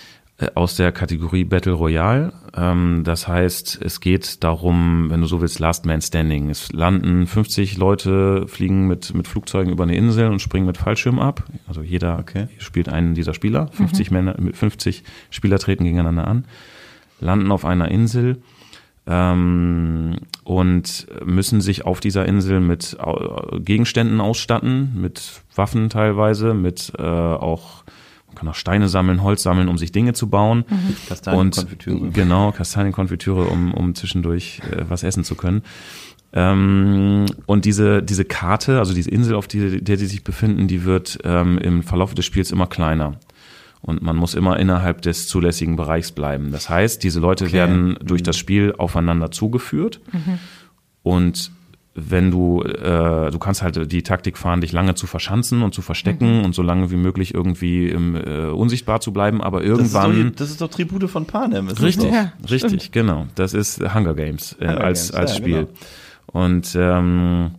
aus der Kategorie Battle Royale. Ähm, das heißt, es geht darum, wenn du so willst, Last Man Standing. Es landen 50 Leute, fliegen mit, mit Flugzeugen über eine Insel und springen mit Fallschirm ab. Also jeder okay. spielt einen dieser Spieler. 50 mhm. Männer, 50 Spieler treten gegeneinander an, landen auf einer Insel ähm, und müssen sich auf dieser Insel mit Gegenständen ausstatten, mit Waffen teilweise, mit äh, auch kann auch Steine sammeln, Holz sammeln, um sich Dinge zu bauen. Mhm. Kastanienkonfitüre. Genau, Kastanienkonfitüre, um, um zwischendurch äh, was essen zu können. Ähm, und diese, diese Karte, also diese Insel, auf die, der die sich befinden, die wird ähm, im Verlauf des Spiels immer kleiner. Und man muss immer innerhalb des zulässigen Bereichs bleiben. Das heißt, diese Leute okay. werden durch mhm. das Spiel aufeinander zugeführt. Mhm. Und wenn du, äh, du kannst halt die Taktik fahren, dich lange zu verschanzen und zu verstecken mhm. und so lange wie möglich irgendwie im, äh, unsichtbar zu bleiben, aber irgendwann. Das ist doch, das ist doch Tribute von Panem. Ist richtig, ja, richtig, stimmt. genau. Das ist Hunger Games äh, Hunger als, Games, als ja, Spiel. Genau. Und ähm,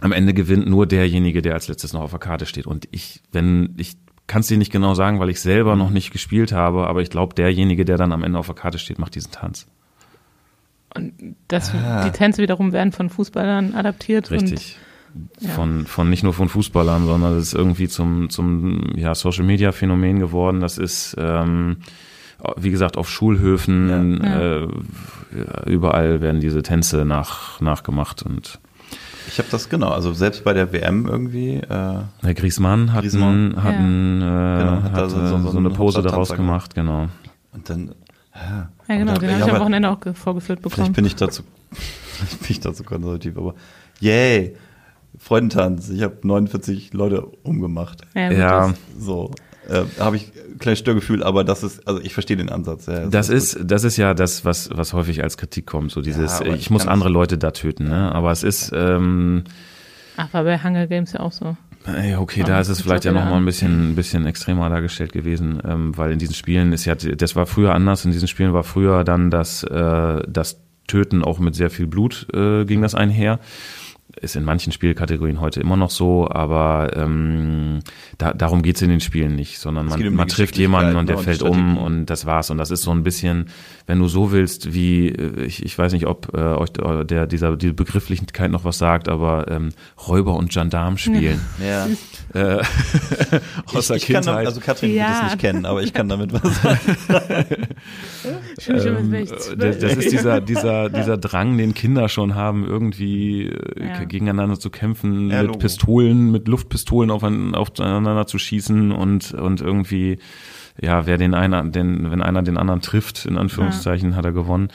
am Ende gewinnt nur derjenige, der als letztes noch auf der Karte steht. Und ich, wenn ich kann es dir nicht genau sagen, weil ich selber noch nicht gespielt habe, aber ich glaube, derjenige, der dann am Ende auf der Karte steht, macht diesen Tanz. Und das, ah. die Tänze wiederum werden von Fußballern adaptiert. Richtig. Und, ja. Von, von nicht nur von Fußballern, sondern das ist irgendwie zum, zum ja, Social Media Phänomen geworden. Das ist, ähm, wie gesagt, auf Schulhöfen, ja. Äh, überall werden diese Tänze nach, nachgemacht und Ich habe das genau, also selbst bei der WM irgendwie. Äh, Herr Griezmann hat, Griezmann. Ein, hat, ein, äh, Genau, hat hat, da so- äh, so- so, so eine Pose daraus gemacht, genau. und dann. Ja, Ja, genau, dann- den habe ich am Wochenende auch ge- vorgeführt Vielleicht bekommen. bin ich dazu, vielleicht bin ich dazu konservativ, aber yay, Freudentanz. Ich habe 49 Leute umgemacht. Ja, Ja, das- So, äh, habe ich ein kleines Störgefühl, aber das ist, also ich verstehe den Ansatz. Ja, Das gut. ist, das ist ja das, was, was häufig als Kritik kommt, so dieses, Ja, ich ich muss andere Leute da töten, ne? Aber es ist, ähm, Ach, war bei Hunger Games ja auch so. Ey, okay, da ist es vielleicht ja kommt noch wieder mal ein bisschen, ein bisschen extremer dargestellt gewesen, ähm, weil in diesen Spielen ist ja, das war früher anders. In diesen Spielen war früher dann das, äh, das Töten auch mit sehr viel Blut äh, ging das einher. Ist in manchen Spielkategorien heute immer noch so, aber ähm, da, darum geht's in den Spielen nicht, sondern man, um man trifft jemanden und der Geschicklichkeit, ne, fällt und um und das war's. Und das ist so ein bisschen, wenn du so willst, wie äh, ich, ich weiß nicht, ob äh, euch äh, der dieser diese Begrifflichkeit noch was sagt, aber ähm, Räuber und Gendarm spielen. Ja. Äh, aus der ich, ich kann damit, Kindheit. also Katrin wird Ja. das nicht kennen, aber ich kann damit was sagen. Ich Ähm, ich das, das ist dieser, dieser, dieser Drang, den Kinder schon haben, irgendwie äh, Ja. gegeneinander zu kämpfen, Ja, mit Logo. Pistolen, mit Luftpistolen aufeinander, zu schießen und, und irgendwie, ja, wer den einen, den, wenn einer den anderen trifft, in Anführungszeichen, hat er gewonnen.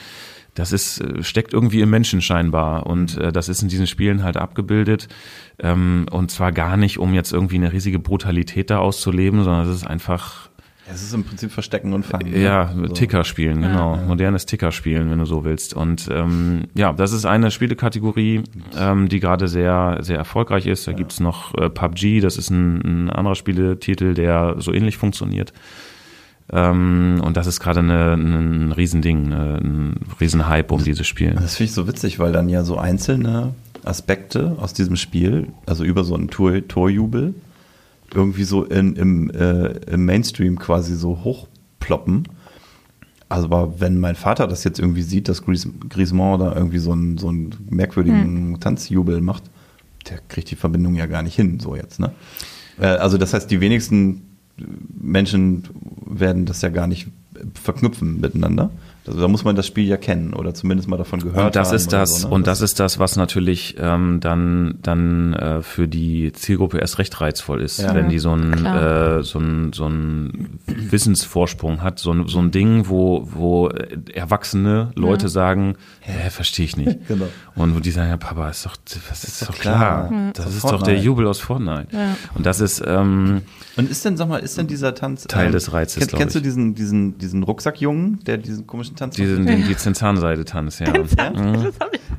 Das ist, äh, steckt irgendwie im Menschen scheinbar und äh, das ist in diesen Spielen halt abgebildet. Ähm, und zwar gar nicht, um jetzt irgendwie eine riesige Brutalität da auszuleben, sondern es ist einfach Es ist im Prinzip Verstecken und Fangen. ne? ja, So. Ticker spielen, genau. Modernes Ticker spielen, wenn du so willst. Und ähm, ja, das ist eine Spielekategorie, ähm, die gerade sehr, sehr erfolgreich ist. Da gibt's noch äh, PUBG, das ist ein, ein anderer Spieletitel, der so ähnlich funktioniert. Ähm, und das ist gerade ein Riesending, eine, ein Riesenhype um dieses Spiel. Das finde ich so witzig, weil dann ja so einzelne Aspekte aus diesem Spiel, also über so einen Tor, Torjubel, irgendwie so in, im, äh, im Mainstream quasi so hochploppen. Also aber wenn mein Vater das jetzt irgendwie sieht, dass Gries- Griezmann da irgendwie so einen, so einen merkwürdigen Tanzjubel macht, der kriegt die Verbindung ja gar nicht hin, so jetzt, ne? Äh, also das heißt, die wenigsten Menschen werden das ja gar nicht verknüpfen miteinander. Also da muss man das Spiel ja kennen oder zumindest mal davon gehört Und das haben ist das, so, ne? und das ist das, was natürlich ähm, dann dann äh, für die Zielgruppe erst recht reizvoll ist, Ja. wenn die so einen äh, so einen so einen Wissensvorsprung hat, so ein so ein Ding, wo wo erwachsene Leute sagen, hä, verstehe ich nicht. Genau. Und wo die sagen, ja Papa, ist doch das ist, doch doch klar, klar. das Aus ist doch der Fortnite. Jubel aus Fortnite. Ja. Und das ist ähm, Und ist denn, sag mal, ist denn dieser Tanz Teil ähm, des Reizes, Kennst, glaub kennst du diesen diesen diesen Rucksackjungen, der diesen komischen Tanz diesen den die Zahnseide-Tanz, ja. Mhm.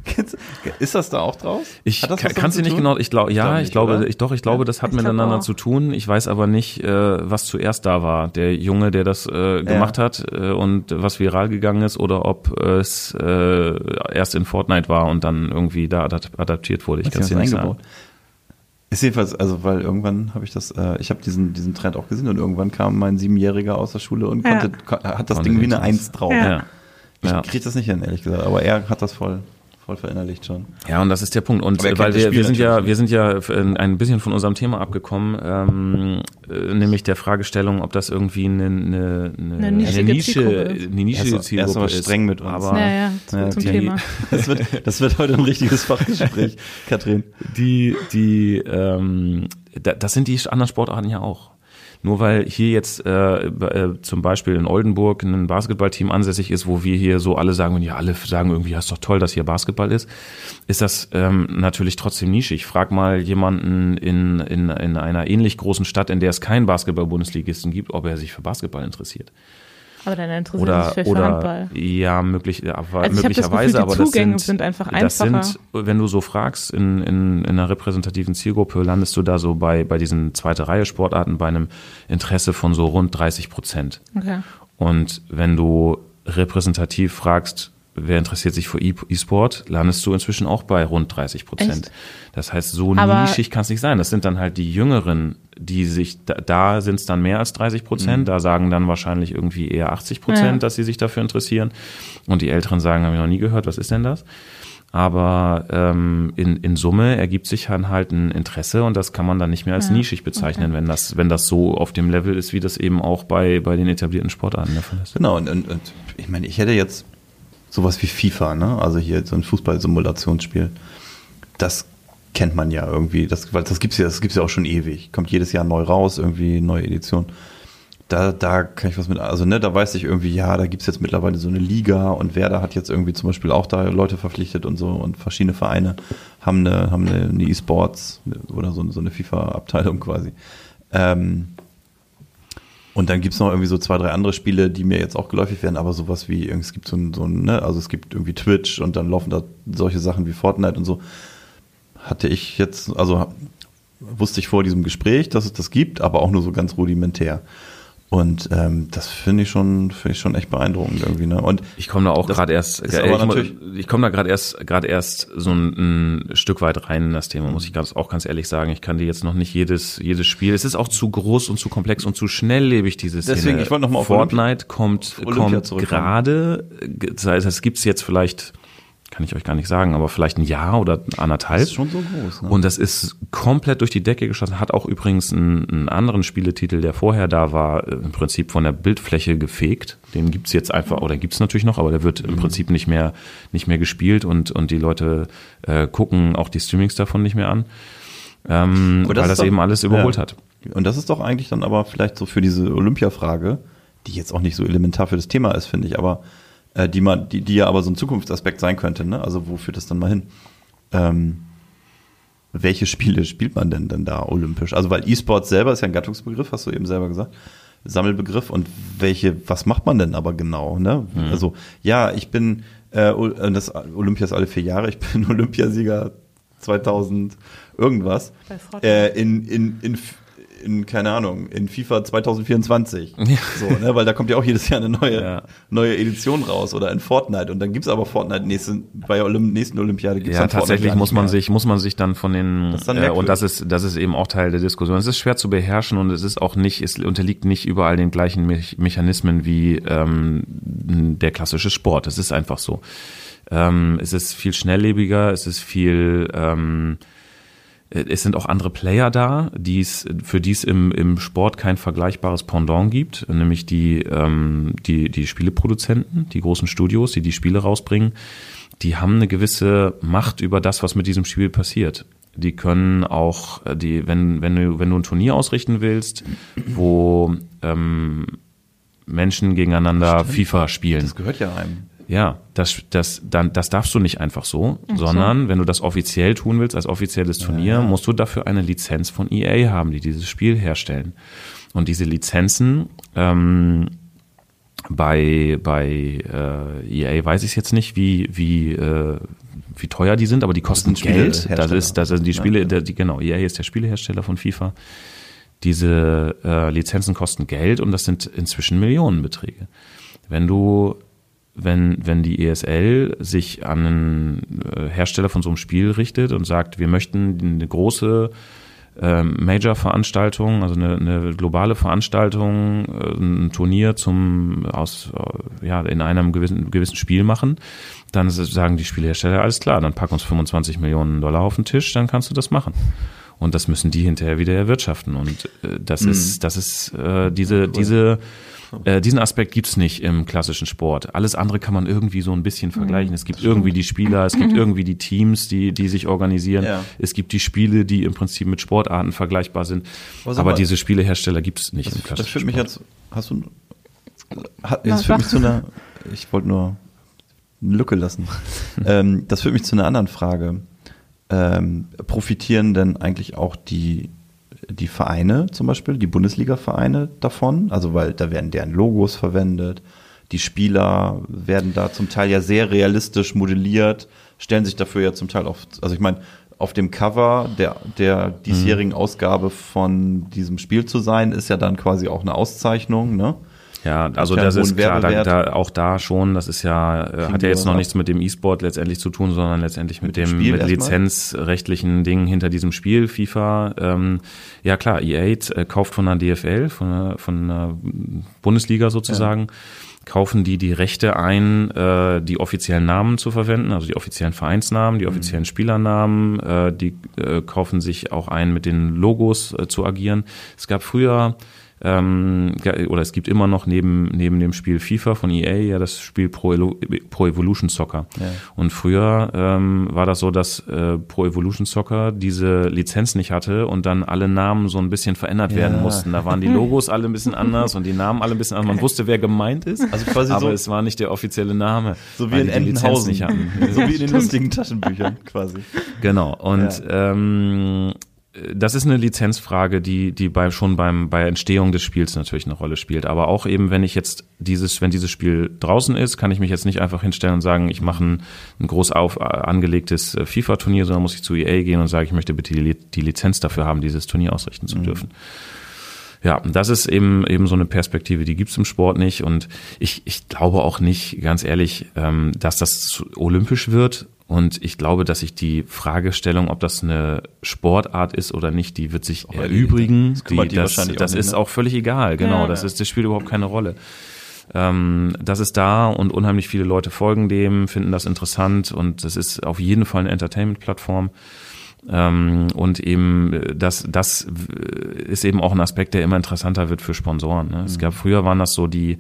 Kennst, ist das da auch draus? Ich Hat das kann es dir nicht tun? genau, ich glaube, ja, glaub ich nicht, glaube, oder? ich doch, ich glaube, das hat Ich miteinander zu tun. Ich weiß aber nicht, äh, was zuerst da war. Der Junge, der das äh, gemacht hat äh, und was viral gegangen ist, oder ob es äh, erst in Fortnite war und dann irgendwie da adap- adaptiert wurde. Ich kann es dir das nicht sagen. Ist jedenfalls, also weil irgendwann habe ich das, äh, ich habe diesen diesen Trend auch gesehen und irgendwann kam mein Siebenjähriger aus der Schule und Ja. konnte, ko- hat das Konnte Ding wie eine. Eins drauf. Ja. Ja. Ich kriege das nicht hin, ehrlich gesagt, aber er hat das voll voll verinnerlicht schon. Ja, und das ist der Punkt. Und Aber weil wir, wir sind ja, wir sind ja äh, ein bisschen von unserem Thema abgekommen, ähm, äh, nämlich der Fragestellung, ob das irgendwie eine, eine, eine, Eine Nische, eine nischige Er ist- er ist Zielgruppe aber ist. streng mit uns. Aber Ja, ja, zum, okay. Thema. Das wird, das wird heute ein richtiges Fachgespräch, Katrin. die, die, ähm, da, das sind die anderen Sportarten ja auch. Nur weil hier jetzt äh, äh, zum Beispiel in Oldenburg ein Basketballteam ansässig ist, wo wir hier so alle sagen, ja, alle sagen irgendwie, ja, ist doch toll, dass hier Basketball ist, ist das ähm, natürlich trotzdem nischig. Frag mal jemanden in, in, in einer ähnlich großen Stadt, in der es keinen Basketball-Bundesligisten gibt, ob er sich für Basketball interessiert. Aber dann interessiert Oder, sich oder Handball. ja, möglich, aber Also das möglicherweise, Gefühl, die aber das Zugänge sind, sind einfach das einfacher. sind, wenn du so fragst, in, in, in einer repräsentativen Zielgruppe landest du da so bei, bei diesen zweite Reihe Sportarten bei einem Interesse von so rund 30 Prozent. Okay. Und wenn du repräsentativ fragst, wer interessiert sich für E-Sport, landest du inzwischen auch bei rund 30 Prozent. Das heißt, so Aber- nischig kann es nicht sein. Das sind dann halt die Jüngeren, die sich, da, da sind es dann mehr als 30 Prozent, da sagen dann wahrscheinlich irgendwie eher 80 Prozent, Ja. dass sie sich dafür interessieren. Und die Älteren sagen, habe ich noch nie gehört, was ist denn das? Aber ähm, in, in Summe ergibt sich dann halt ein Interesse und das kann man dann nicht mehr als Ja, nischig bezeichnen, wenn das, wenn das so auf dem Level ist, wie das eben auch bei, bei den etablierten Sportarten der Fall ist. Genau, und, und, und ich meine, ich hätte jetzt sowas wie FIFA, ne? Also hier so ein Fußballsimulationsspiel. Das kennt man ja irgendwie. Das, weil das gibt's ja, ja auch schon ewig. Kommt jedes Jahr neu raus, irgendwie neue Edition. Da, da kann ich was mit, also ne, da weiß ich irgendwie, ja, da gibt's jetzt mittlerweile so eine Liga und Werder hat jetzt irgendwie zum Beispiel auch da Leute verpflichtet und so und verschiedene Vereine haben eine, haben eine, eine E-Sports oder so, so eine FIFA-Abteilung quasi. Ähm, und dann gibt's noch irgendwie so zwei, drei andere Spiele, die mir jetzt auch geläufig werden, aber sowas wie, es gibt so ein, so ein ne, also es gibt irgendwie Twitch und dann laufen da solche Sachen wie Fortnite und so. Hatte ich jetzt, also wusste ich vor diesem Gespräch, dass es das gibt, aber auch nur so ganz rudimentär. Und ähm, das finde ich schon, finde ich schon echt beeindruckend irgendwie. Ne? Und ich komme da auch gerade erst, äh, ich, ich komme da gerade erst, gerade erst so ein, ein Stück weit rein in das Thema, muss ich ganz, auch ganz ehrlich sagen. Ich kann dir jetzt noch nicht jedes, jedes Spiel. Es ist auch zu groß und zu komplex und zu schnelllebig dieses Deswegen, ich wollte noch mal auf Fortnite Olympia- kommt, Olympia kommt gerade, das heißt, es gibt's jetzt vielleicht, kann ich euch gar nicht sagen, aber vielleicht ein Jahr oder anderthalb. das ist schon so groß. Ne? Und das ist komplett durch die Decke geschossen. Hat auch übrigens einen, einen anderen Spieletitel, der vorher da war, im Prinzip von der Bildfläche gefegt. Den gibt's jetzt einfach, oder gibt's natürlich noch, aber der wird im Prinzip nicht mehr, nicht mehr gespielt und, und die Leute äh, gucken auch die Streamings davon nicht mehr an. Ähm, Aber weil das doch- eben alles überholt ja. hat. Und das ist doch eigentlich dann aber vielleicht so für diese Olympia-Frage, die jetzt auch nicht so elementar für das Thema ist, finde ich, aber äh, die man, die, die ja aber so ein Zukunftsaspekt sein könnte, ne? Also wo führt das dann mal hin? Ähm, welche Spiele spielt man denn dann da olympisch? Also weil E-Sports selber ist ja ein Gattungsbegriff, hast du eben selber gesagt. Sammelbegriff und welche, was macht man denn aber genau? Ne? Also ja, ich bin äh, äh, das Olympia ist alle vier Jahre, ich bin Olympiasieger 2000 irgendwas äh, in, in, in, in, keine Ahnung, in FIFA 2024. So, ne? Weil da kommt ja auch jedes Jahr eine neue, Ja. neue Edition raus oder in Fortnite. Und dann gibt's aber Fortnite nächste, bei der nächsten Olympiade gibt's Ja, tatsächlich muss man mehr. sich, muss man sich dann von den, dann äh, und das ist, das ist eben auch Teil der Diskussion. Es ist schwer zu beherrschen und es ist auch nicht, es unterliegt nicht überall den gleichen Me Mechanismen wie ähm, der klassische Sport. Es ist einfach so. Ähm, es ist viel schnelllebiger, es ist viel, ähm, es sind auch andere Player da, die's, für die es im, im Sport kein vergleichbares Pendant gibt, nämlich die, ähm, die, die Spieleproduzenten, die großen Studios, die die Spiele rausbringen. Die haben eine gewisse Macht über das, was mit diesem Spiel passiert. Die können auch, äh, die, wenn, wenn, du, wenn du ein Turnier ausrichten willst, wo ähm, Menschen gegeneinander FIFA spielen, Das gehört ja einem. Ja, das, das, dann, das darfst du nicht einfach so, sondern wenn du das offiziell tun willst, als offizielles Turnier, musst du dafür eine Lizenz von EA haben, die dieses Spiel herstellen. Und diese Lizenzen, ähm, bei, bei äh, EA weiß ich jetzt nicht, wie, wie, äh, wie teuer die sind, aber die kosten sind Geld. Das ist, das sind die Ja. Spiele, der, die, genau, EA ist der Spielehersteller von FIFA. Diese äh, Lizenzen kosten Geld und das sind inzwischen Millionenbeträge. Wenn du, wenn, wenn die ESL sich an einen äh, Hersteller von so einem Spiel richtet und sagt, wir möchten eine große ähm, Major-Veranstaltung, also eine, eine globale Veranstaltung, äh, ein Turnier zum aus äh, ja in einem gewissen gewissen Spiel machen, dann sagen die Spielhersteller alles klar, dann pack uns 25 Millionen Dollar auf den Tisch, dann kannst du das machen. Und das müssen die hinterher wieder erwirtschaften. Und äh, das ist das ist äh, diese diese äh, diesen Aspekt gibt's nicht im klassischen Sport. Alles andere kann man irgendwie so ein bisschen vergleichen. Es gibt irgendwie die Spieler, es gibt irgendwie die Teams, die, die sich organisieren. Ja. Es gibt die Spiele, die im Prinzip mit Sportarten vergleichbar sind. Aber Aber diese Spielehersteller gibt's nicht im Das, klassischen das führt mich Sport. jetzt, hast du, hat, Na, das führt mich zu einer, ich wollte nur eine Lücke lassen. ähm, das führt mich zu einer anderen Frage. Ähm, profitieren denn eigentlich auch die, die Vereine zum Beispiel, die Bundesliga-Vereine davon? Also, weil da werden deren Logos verwendet. Die Spieler werden da zum Teil ja sehr realistisch modelliert, stellen sich dafür ja zum Teil auf, also ich meine, auf dem Cover der, der diesjährigen Ausgabe von diesem Spiel zu sein, ist ja dann quasi auch eine Auszeichnung, ne? Ja, also ja das ist klar, da, da, auch da schon, das ist ja, äh, Kriegen hat ja jetzt noch nichts mit dem E-Sport letztendlich zu tun, sondern letztendlich mit, Mit dem dem, mit lizenzrechtlichen Dingen hinter diesem Spiel, FIFA. Ähm, ja klar, EA äh, kauft von der DFL, von der, von der Bundesliga sozusagen, kaufen die die Rechte ein, äh, die offiziellen Namen zu verwenden, also die offiziellen Vereinsnamen, die Mhm. offiziellen Spielernamen, äh, die äh, kaufen sich auch ein, mit den Logos äh, zu agieren. Es gab früher ähm, oder es gibt immer noch neben, neben dem Spiel FIFA von EA ja das Spiel Pro, Pro Evolution Soccer. Ja. Und früher ähm, war das so, dass äh, Pro Evolution Soccer diese Lizenz nicht hatte und dann alle Namen so ein bisschen verändert ja. werden mussten. Da waren die Logos alle ein bisschen anders und die Namen alle ein bisschen anders. Man wusste, wer gemeint ist, also quasi aber so, es war nicht der offizielle Name. So wie in Entenhausen. Nicht hatten. so wie in den lustigen Taschenbüchern quasi. Genau. Und ja. ähm, das ist eine Lizenzfrage, die, die bei, schon beim, bei Entstehung des Spiels natürlich eine Rolle spielt. Aber auch eben, wenn ich jetzt dieses, wenn dieses Spiel draußen ist, kann ich mich jetzt nicht einfach hinstellen und sagen, ich mache ein, ein groß auf, angelegtes äh, FIFA-Turnier, sondern muss ich zu EA gehen und sage, ich möchte bitte die, die Lizenz dafür haben, dieses Turnier ausrichten zu mhm. dürfen. Ja, das ist eben eben so eine Perspektive, die gibt's im Sport nicht. Und ich, ich glaube auch nicht, ganz ehrlich, ähm, dass das olympisch wird und ich glaube, dass sich die Fragestellung, ob das eine Sportart ist oder nicht, die wird sich Aber erübrigen. Das, die, das, das ist ne? auch völlig egal, genau. Ja, das ist, das spielt überhaupt keine Rolle. Ähm, das ist da und unheimlich viele Leute folgen dem, finden das interessant und das ist auf jeden Fall eine Entertainment-Plattform. Ähm, und eben das, das ist eben auch ein Aspekt, der immer interessanter wird für Sponsoren. Ne? Es mhm. gab früher waren das so die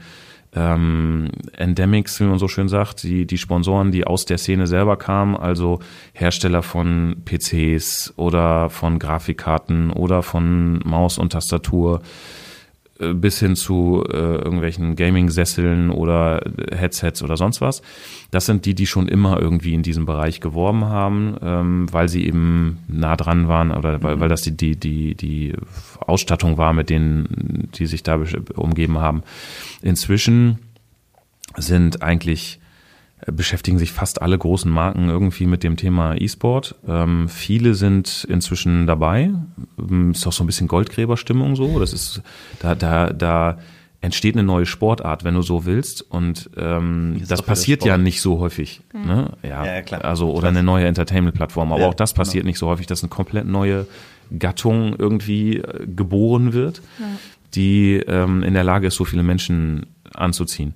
ähm, Endemics, wie man so schön sagt, die, die Sponsoren, die aus der Szene selber kamen, also Hersteller von PCs oder von Grafikkarten oder von Maus und Tastatur, bis hin zu äh, irgendwelchen Gaming-Sesseln oder Headsets oder sonst was. Das sind die, die schon immer irgendwie in diesem Bereich geworben haben, ähm, weil sie eben nah dran waren oder weil, weil das die, die, die, die Ausstattung war, mit denen die sich da umgeben haben. Inzwischen sind eigentlich äh, beschäftigen sich fast alle großen Marken irgendwie mit dem Thema E-Sport. Ähm, viele sind inzwischen dabei. Ähm, ist auch so ein bisschen Goldgräberstimmung so. Das ist da da da entsteht eine neue Sportart, wenn du so willst. Und ähm, das passiert ja nicht so häufig. Mhm. Ne? Ja, ja, klar. Also oder eine neue Entertainment-Plattform. Aber ja, auch das genau. passiert genau. nicht so häufig, dass eine komplett neue Gattung irgendwie äh, geboren wird, ja. die ähm, in der Lage ist, so viele Menschen anzuziehen.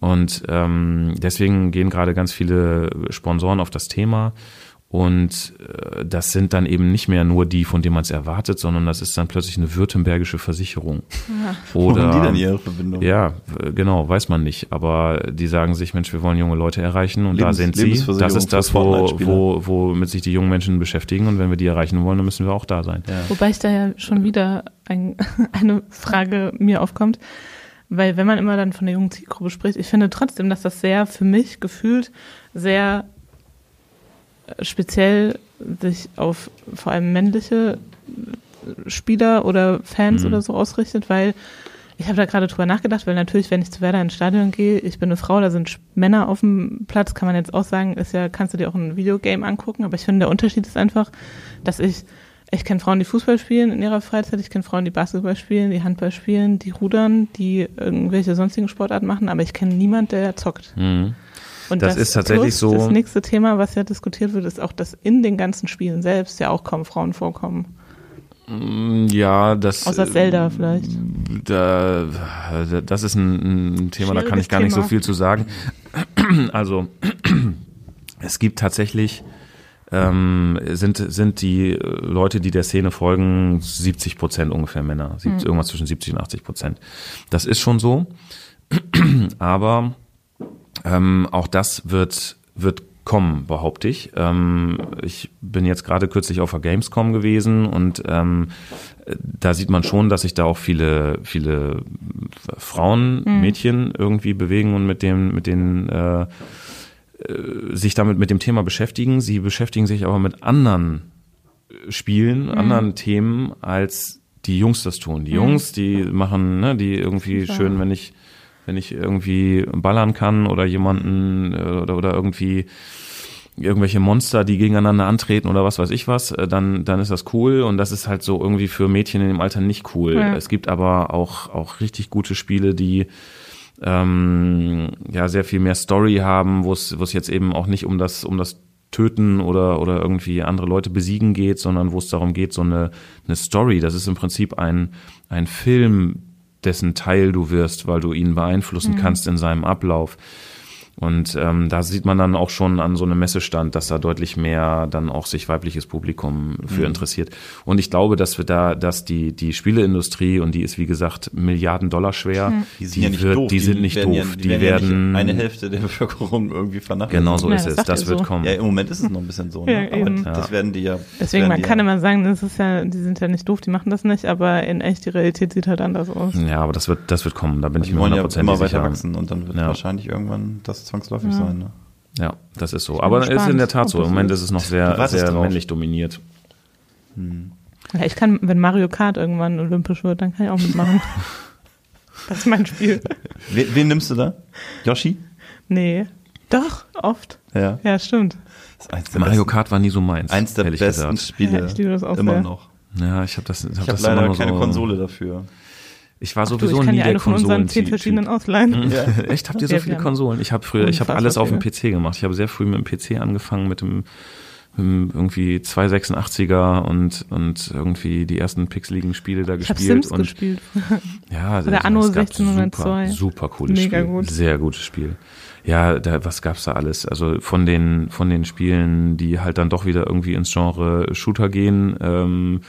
Und ähm, deswegen gehen gerade ganz viele Sponsoren auf das Thema. Und äh, das sind dann eben nicht mehr nur die, von denen man es erwartet, sondern das ist dann plötzlich eine württembergische Versicherung. Ja. Oder, Wo haben die dann ihre Verbindung? Ja, genau, weiß man nicht. Aber die sagen sich, Mensch, wir wollen junge Leute erreichen und Lebens, da sind sie. Das ist das, wo, wo, womit sich die jungen Menschen beschäftigen. Und wenn wir die erreichen wollen, dann müssen wir auch da sein. Ja. Wobei ich da ja schon wieder ein, eine Frage mir aufkommt. Weil wenn man immer dann von der jungen Zielgruppe spricht, ich finde trotzdem, dass das sehr für mich gefühlt sehr äh, speziell sich auf vor allem männliche Spieler oder Fans mhm. oder so ausrichtet, weil ich habe da gerade drüber nachgedacht, weil natürlich, wenn ich zu Werder ins Stadion gehe, ich bin eine Frau, da sind Männer auf dem Platz, kann man jetzt auch sagen, ist ja, kannst du dir auch ein Videogame angucken, aber ich finde, der Unterschied ist einfach, dass ich ich kenne Frauen, die Fußball spielen in ihrer Freizeit, ich kenne Frauen, die Basketball spielen, die Handball spielen, die rudern, die irgendwelche sonstigen Sportarten machen, aber ich kenne niemand, der zockt. Mhm. Und das, das, ist tatsächlich so. Das nächste Thema, was ja diskutiert wird, ist auch, dass in den ganzen Spielen selbst ja auch kaum Frauen vorkommen. Mm, ja, das. Außer Zelda vielleicht. Da, das ist ein, ein Thema, da kann ich gar Thema. nicht so viel zu sagen. Also, es gibt tatsächlich ähm, sind, sind die Leute, die der Szene folgen, 70 Prozent ungefähr Männer. Mhm. Irgendwas zwischen 70 und 80 Prozent. Das ist schon so. Aber ähm, auch das wird, wird kommen, behaupte ich. Ähm, ich bin jetzt gerade kürzlich auf der Gamescom gewesen und ähm, da sieht man schon, dass sich da auch viele, viele Frauen, mhm. Mädchen irgendwie bewegen und mit dem, mit den äh, äh, sich damit mit dem Thema beschäftigen. Sie beschäftigen sich aber mit anderen Spielen, mhm. anderen Themen, als die Jungs das tun. Die mhm. Jungs, die machen, ne, die irgendwie ja. schön, wenn ich, wenn ich irgendwie ballern kann oder jemanden äh, oder, oder irgendwie irgendwelche Monster, die gegeneinander antreten oder was weiß ich was, äh, dann, dann ist das cool und das ist halt so irgendwie für Mädchen in dem Alter nicht cool. Ja. Es gibt aber auch, auch richtig gute Spiele, die ähm, ja sehr viel mehr Story haben, wo es wo es jetzt eben auch nicht um das um das Töten oder oder irgendwie andere Leute besiegen geht, sondern wo es darum geht, so eine eine Story. Das ist im Prinzip ein ein Film, dessen Teil du wirst, weil du ihn beeinflussen mhm. kannst in seinem Ablauf. Und ähm, da sieht man dann auch schon an so einem Messestand, dass da deutlich mehr dann auch sich weibliches Publikum für Mhm. interessiert. Und ich glaube, dass wir da, dass die die Spieleindustrie und die ist wie gesagt Milliarden Dollar schwer. Die sind ja nicht wird, doof. Die, sind nicht werden doof. Ja, die werden, werden ja eine Hälfte der Bevölkerung irgendwie vernachlässigen. Genau so Ja, ist das es. Das wird so. kommen. Ja, im Moment ist es noch ein bisschen so. Ne? Ja, aber das werden die ja. Deswegen, man die kann ja, immer sagen, das ist ja, die sind ja nicht doof, die machen das nicht, aber in echt die Realität sieht halt anders aus. Ja, aber das wird, das wird kommen. Da bin ich die mir wollen ja hundertprozentig immer weiter sicher. wachsen und dann wird Ja. wahrscheinlich irgendwann das zwangsläufig Ja. sein. Ne? Ja, das ist so. bin Aber es ist in der Tat so. Im Moment ist. es noch sehr, sehr männlich dominiert. Ja, ich kann, wenn Mario Kart irgendwann olympisch wird, dann kann ich auch mitmachen. das ist mein Spiel. Wen, wen nimmst du da? Yoshi? Nee. Doch, oft. Ja. Ja, stimmt. Mario besten, Kart war nie so meins. eins der besten gesagt. Spiele. Ja, ich liebe das auch immer sehr. noch. Ja, ich habe das, ich hab Ich habe leider nur keine so. Konsole dafür. Ich war Du, sowieso ich kann nie dir der eine von unseren zehn verschiedenen ausleihen. Ja. Echt? Habt ihr so viele haben Konsolen? Ich habe früher, ich habe alles auf dem. PC gemacht. Ich habe sehr früh mit dem PC angefangen, mit dem, mit dem irgendwie 286er und und irgendwie die ersten pixeligen Spiele da Ich gespielt Sims und gespielt. ja, Oder Anno gab 1602. Super, super cooles Mega Spiel, gut. sehr gutes Spiel. Ja, da, was gab's da alles? Also von den von den Spielen, die halt dann doch wieder irgendwie ins Genre Shooter gehen. Ähm,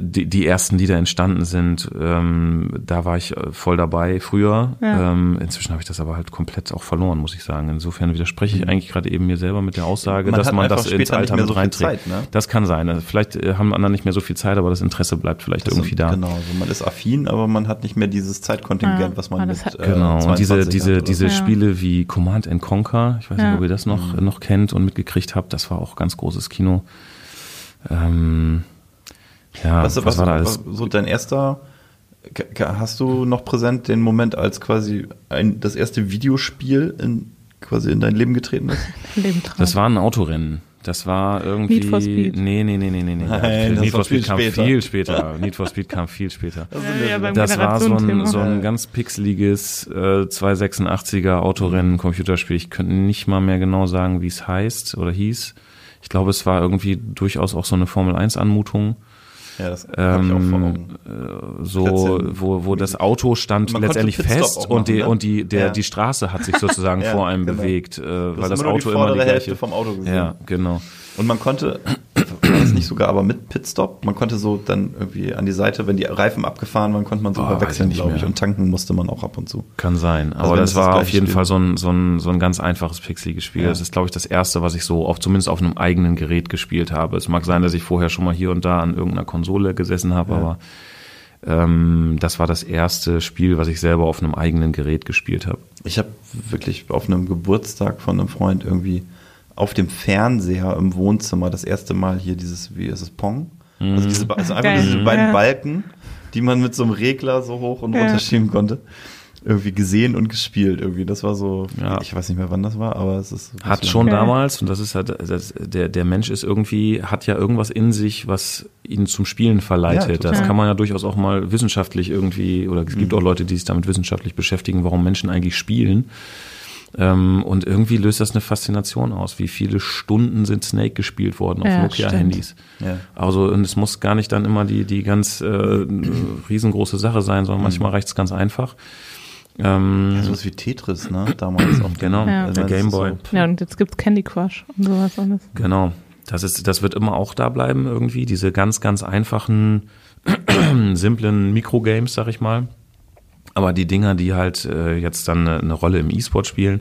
die, die ersten, die da entstanden sind, ähm, da war ich äh, voll dabei früher. Ja. Ähm, inzwischen habe ich das aber halt komplett auch verloren, muss ich sagen. Insofern widerspreche ich eigentlich gerade eben mir selber mit der Aussage, Mhm. Man dass man das ins Alter mit so reinträgt. Zeit, ne? Das kann sein. Also vielleicht äh, haben andere nicht mehr so viel Zeit, aber das Interesse bleibt vielleicht Das irgendwie sind- da. Genau, also man ist affin, aber man hat nicht mehr dieses Zeitkontingent, Ja, was man mit hat- äh, Genau, und diese, 22 diese, diese Ja. Spiele wie Command and Conquer, ich weiß Ja. nicht, ob ihr das noch, Mhm. noch kennt und mitgekriegt habt, das war auch ganz großes Kino. Ähm, ja, Was, was, was, war da alles? so dein erster, hast du noch präsent den Moment, als quasi ein, das erste Videospiel in, quasi in dein Leben getreten ist? Das war ein Autorennen. Das war irgendwie. Need for Speed. Nee, nee, nee, nee, nee. nee. Nein, das Need for Speed kam später. viel später. Need for Speed kam viel später. ja, ja, Das war so ein, so ein ganz pixeliges äh, 286er Autorennen Computerspiel. Ich könnte nicht mal mehr genau sagen, wie es heißt oder hieß. Ich glaube, es war irgendwie durchaus auch so eine Formel 1 Anmutung. Ja, das ich auch Ähm, Augen. äh, so, wo, wo das Auto stand Man letztendlich fest auch und die, machen, ne? und die, der, Ja. die Straße hat sich sozusagen Ja, vor einem genau. bewegt, äh, weil das immer Auto die immer die vordere Hälfte gleiche. vom Auto gesehen. Ja, genau. Und man konnte, war das nicht sogar, aber mit Pitstop, man konnte so dann irgendwie an die Seite, wenn die Reifen abgefahren waren, konnte man so überwechseln, glaube ich. Und tanken musste man auch ab und zu. Kann sein. Also Aber das das war auf jeden Spiel Fall so ein, so, ein, so ein ganz einfaches pixeliges Spiel. Ja. Das ist, glaube ich, das erste, was ich so auf, zumindest auf einem eigenen Gerät gespielt habe. Es mag sein, dass ich vorher schon mal hier und da an irgendeiner Konsole gesessen habe, Ja. aber ähm, das war das erste Spiel, was ich selber auf einem eigenen Gerät gespielt habe. Ich habe wirklich auf einem Geburtstag von einem Freund irgendwie auf dem Fernseher im Wohnzimmer das erste Mal hier dieses, wie ist es, Pong? Also, diese, Ba- also einfach Geil. diese beiden Ja. Balken, die man mit so einem Regler so hoch und Ja. runter schieben konnte. Irgendwie gesehen und gespielt irgendwie. Das war so, Ja. ich weiß nicht mehr wann das war, aber es ist. Hat schon Okay. damals, und das ist halt, das, der, der Mensch ist irgendwie, hat ja irgendwas in sich, was ihn zum Spielen verleitet. das kann man ja durchaus auch mal wissenschaftlich irgendwie, oder es gibt Mhm. auch Leute, die sich damit wissenschaftlich beschäftigen, warum Menschen eigentlich spielen. Ähm, und irgendwie löst das eine Faszination aus. Wie viele Stunden sind Snake gespielt worden auf Ja, Nokia-Handys? Ja. Also, und es muss gar nicht dann immer die, die ganz äh, riesengroße Sache sein, sondern manchmal reicht es ganz einfach. Ähm, Mhm. Ja, sowas wie Tetris, ne? Damals auch. Genau, Ja. der das ist Gameboy. So, Ja, und jetzt gibt's Candy Crush und sowas alles. Genau. Das ist, das wird immer auch da bleiben irgendwie. Diese ganz, ganz einfachen, simplen Mikrogames, sag ich mal. Aber die Dinger, die halt äh, jetzt dann eine, eine Rolle im E-Sport spielen,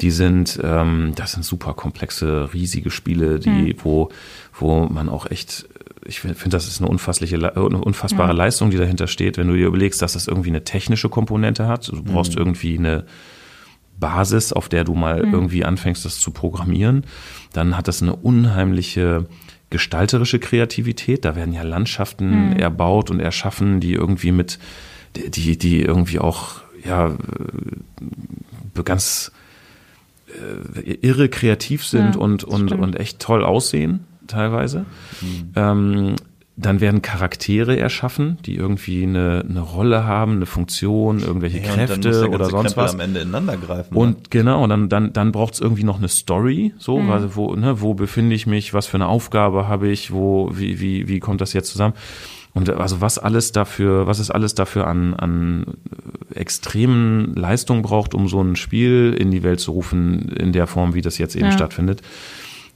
die sind, ähm, das sind super komplexe, riesige Spiele, die, wo, wo man auch echt, ich finde, das ist eine unfassliche, äh, eine unfassbare Ja. Leistung, die dahinter steht, wenn du dir überlegst, dass das irgendwie eine technische Komponente hat. Du brauchst irgendwie eine, Basis, auf der du mal irgendwie anfängst, das zu programmieren. Dann hat das eine unheimliche gestalterische Kreativität. Da werden ja Landschaften erbaut und erschaffen, die irgendwie mit, die, die irgendwie auch, ja, äh, ganz äh, irre kreativ sind Ja, und, und, stimmt. und echt toll aussehen, teilweise. Ähm, dann werden Charaktere erschaffen, die irgendwie eine, eine Rolle haben, eine Funktion, irgendwelche Ja, und dann muss Kräfte der oder sonst Krempel was. am Ende ineinander greifen. ne? Und genau, dann, dann, dann braucht es irgendwie noch eine Story, so, also wo, ne, wo befinde ich mich, was für eine Aufgabe habe ich, wo, wie, wie, wie kommt das jetzt zusammen? Und also was alles dafür, was es alles dafür an, an extremen Leistungen braucht, um so ein Spiel in die Welt zu rufen, in der Form, wie das jetzt eben ja. stattfindet.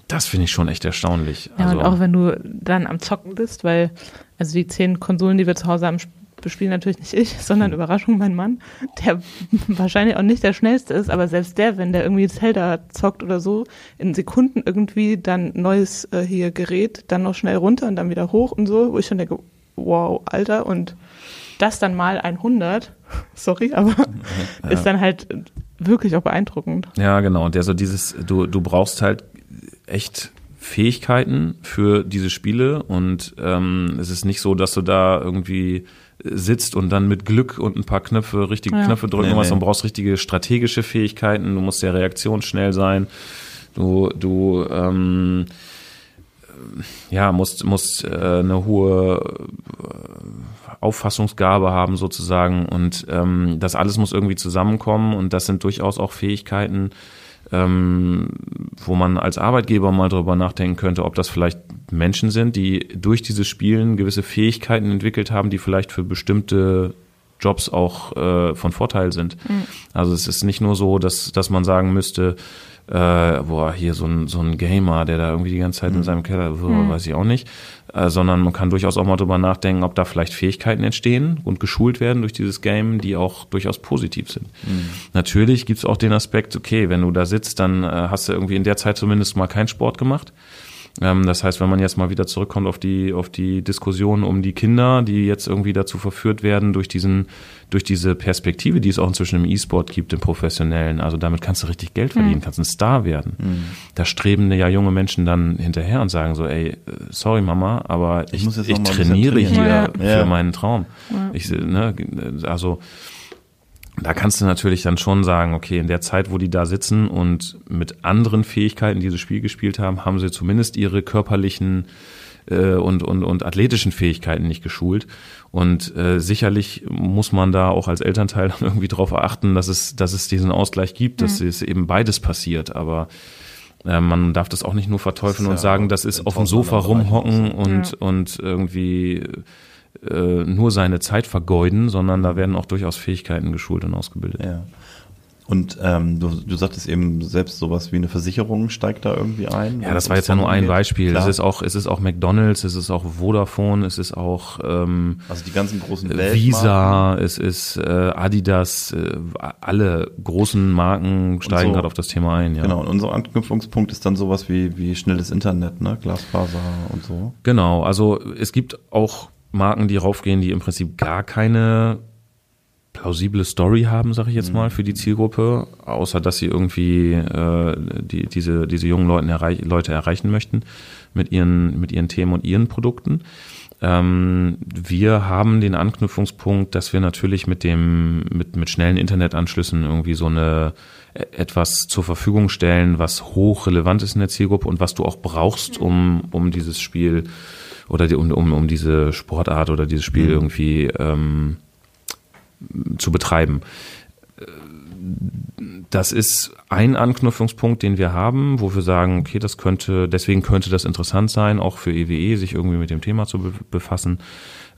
Das finde ich schon echt erstaunlich. Ja, also, und auch wenn du dann am Zocken bist, weil, also die zehn Konsolen, die wir zu Hause haben, bespielen natürlich nicht ich, sondern hm. Überraschung mein Mann, der wahrscheinlich auch nicht der schnellste ist, aber selbst der, wenn der irgendwie Zelda zockt oder so, in Sekunden irgendwie dann neues äh, hier Gerät, dann noch schnell runter und dann wieder hoch und so, wo ich schon denke, wow, Alter, und das dann mal 100, sorry, aber ja. ist dann halt wirklich auch beeindruckend. Ja, genau, und der so dieses, du, du brauchst halt echt Fähigkeiten für diese Spiele und ähm, es ist nicht so, dass du da irgendwie sitzt und dann mit Glück und ein paar Knöpfe, richtige ja. Knöpfe drücken nee, musst, nee. du brauchst richtige strategische Fähigkeiten, du musst sehr reaktionsschnell sein, du, du ähm, ja, musst, musst äh, eine hohe äh, Auffassungsgabe haben sozusagen und ähm, das alles muss irgendwie zusammenkommen und das sind durchaus auch Fähigkeiten, ähm, wo man als Arbeitgeber mal drüber nachdenken könnte, ob das vielleicht Menschen sind, die durch dieses Spielen gewisse Fähigkeiten entwickelt haben, die vielleicht für bestimmte Jobs auch äh, von Vorteil sind. Mhm. Also es ist nicht nur so, dass, dass man sagen müsste, äh, boah, hier so ein, so ein Gamer, der da irgendwie die ganze Zeit mhm. in seinem Keller, so, mhm. weiß ich auch nicht, äh, sondern man kann durchaus auch mal drüber nachdenken, ob da vielleicht Fähigkeiten entstehen und geschult werden durch dieses Game, die auch durchaus positiv sind. Mhm. Natürlich gibt's auch den Aspekt, okay, wenn du da sitzt, dann äh, hast du irgendwie in der Zeit zumindest mal keinen Sport gemacht das heißt, wenn man jetzt mal wieder zurückkommt auf die, auf die Diskussion um die Kinder, die jetzt irgendwie dazu verführt werden durch diesen, durch diese Perspektive, die es auch inzwischen im E-Sport gibt, im Professionellen. Also damit kannst du richtig Geld verdienen, mhm. kannst ein Star werden. Mhm. Da streben ja junge Menschen dann hinterher und sagen so, ey, sorry Mama, aber ich, ich, ich trainiere hier ja. für meinen Traum. Ja. Ich, ne, also, da kannst du natürlich dann schon sagen, okay, in der Zeit, wo die da sitzen und mit anderen Fähigkeiten dieses Spiel gespielt haben, haben sie zumindest ihre körperlichen äh, und, und, und athletischen Fähigkeiten nicht geschult. Und äh, sicherlich muss man da auch als Elternteil dann irgendwie darauf achten, dass es, dass es diesen Ausgleich gibt, dass mhm. es eben beides passiert. Aber äh, man darf das auch nicht nur verteufeln und ja sagen, das ist auf dem Sofa rumhocken und, ja. und irgendwie äh, nur seine Zeit vergeuden, sondern da werden auch durchaus Fähigkeiten geschult und ausgebildet. Ja. Und ähm, du, du sagtest eben selbst sowas wie eine Versicherung steigt da irgendwie ein. Ja, das war jetzt ja nur ein Beispiel. Klar. Es ist auch, es ist auch McDonald's, es ist auch Vodafone, es ist auch ähm, also die ganzen großen Visa, es ist äh, Adidas, äh, alle großen Marken steigen so, gerade auf das Thema ein. Ja. Genau. Und unser Anknüpfungspunkt ist dann sowas wie wie schnelles Internet, ne, Glasfaser und so. Genau. Also es gibt auch Marken, die raufgehen, die im Prinzip gar keine plausible Story haben, sage ich jetzt mhm. mal, für die Zielgruppe, außer dass sie irgendwie äh, die, diese, diese jungen Leute, erreich, Leute erreichen möchten mit ihren, mit ihren Themen und ihren Produkten. Ähm, wir haben den Anknüpfungspunkt, dass wir natürlich mit dem, mit, mit schnellen Internetanschlüssen irgendwie so eine e, etwas zur Verfügung stellen, was hoch relevant ist in der Zielgruppe und was du auch brauchst, um, um dieses Spiel oder die, um, um, um diese Sportart oder dieses Spiel mhm. irgendwie ähm, zu betreiben. Das ist ein Anknüpfungspunkt, den wir haben, wo wir sagen, okay, das könnte, deswegen könnte das interessant sein, auch für EWE, e, sich irgendwie mit dem Thema zu be befassen.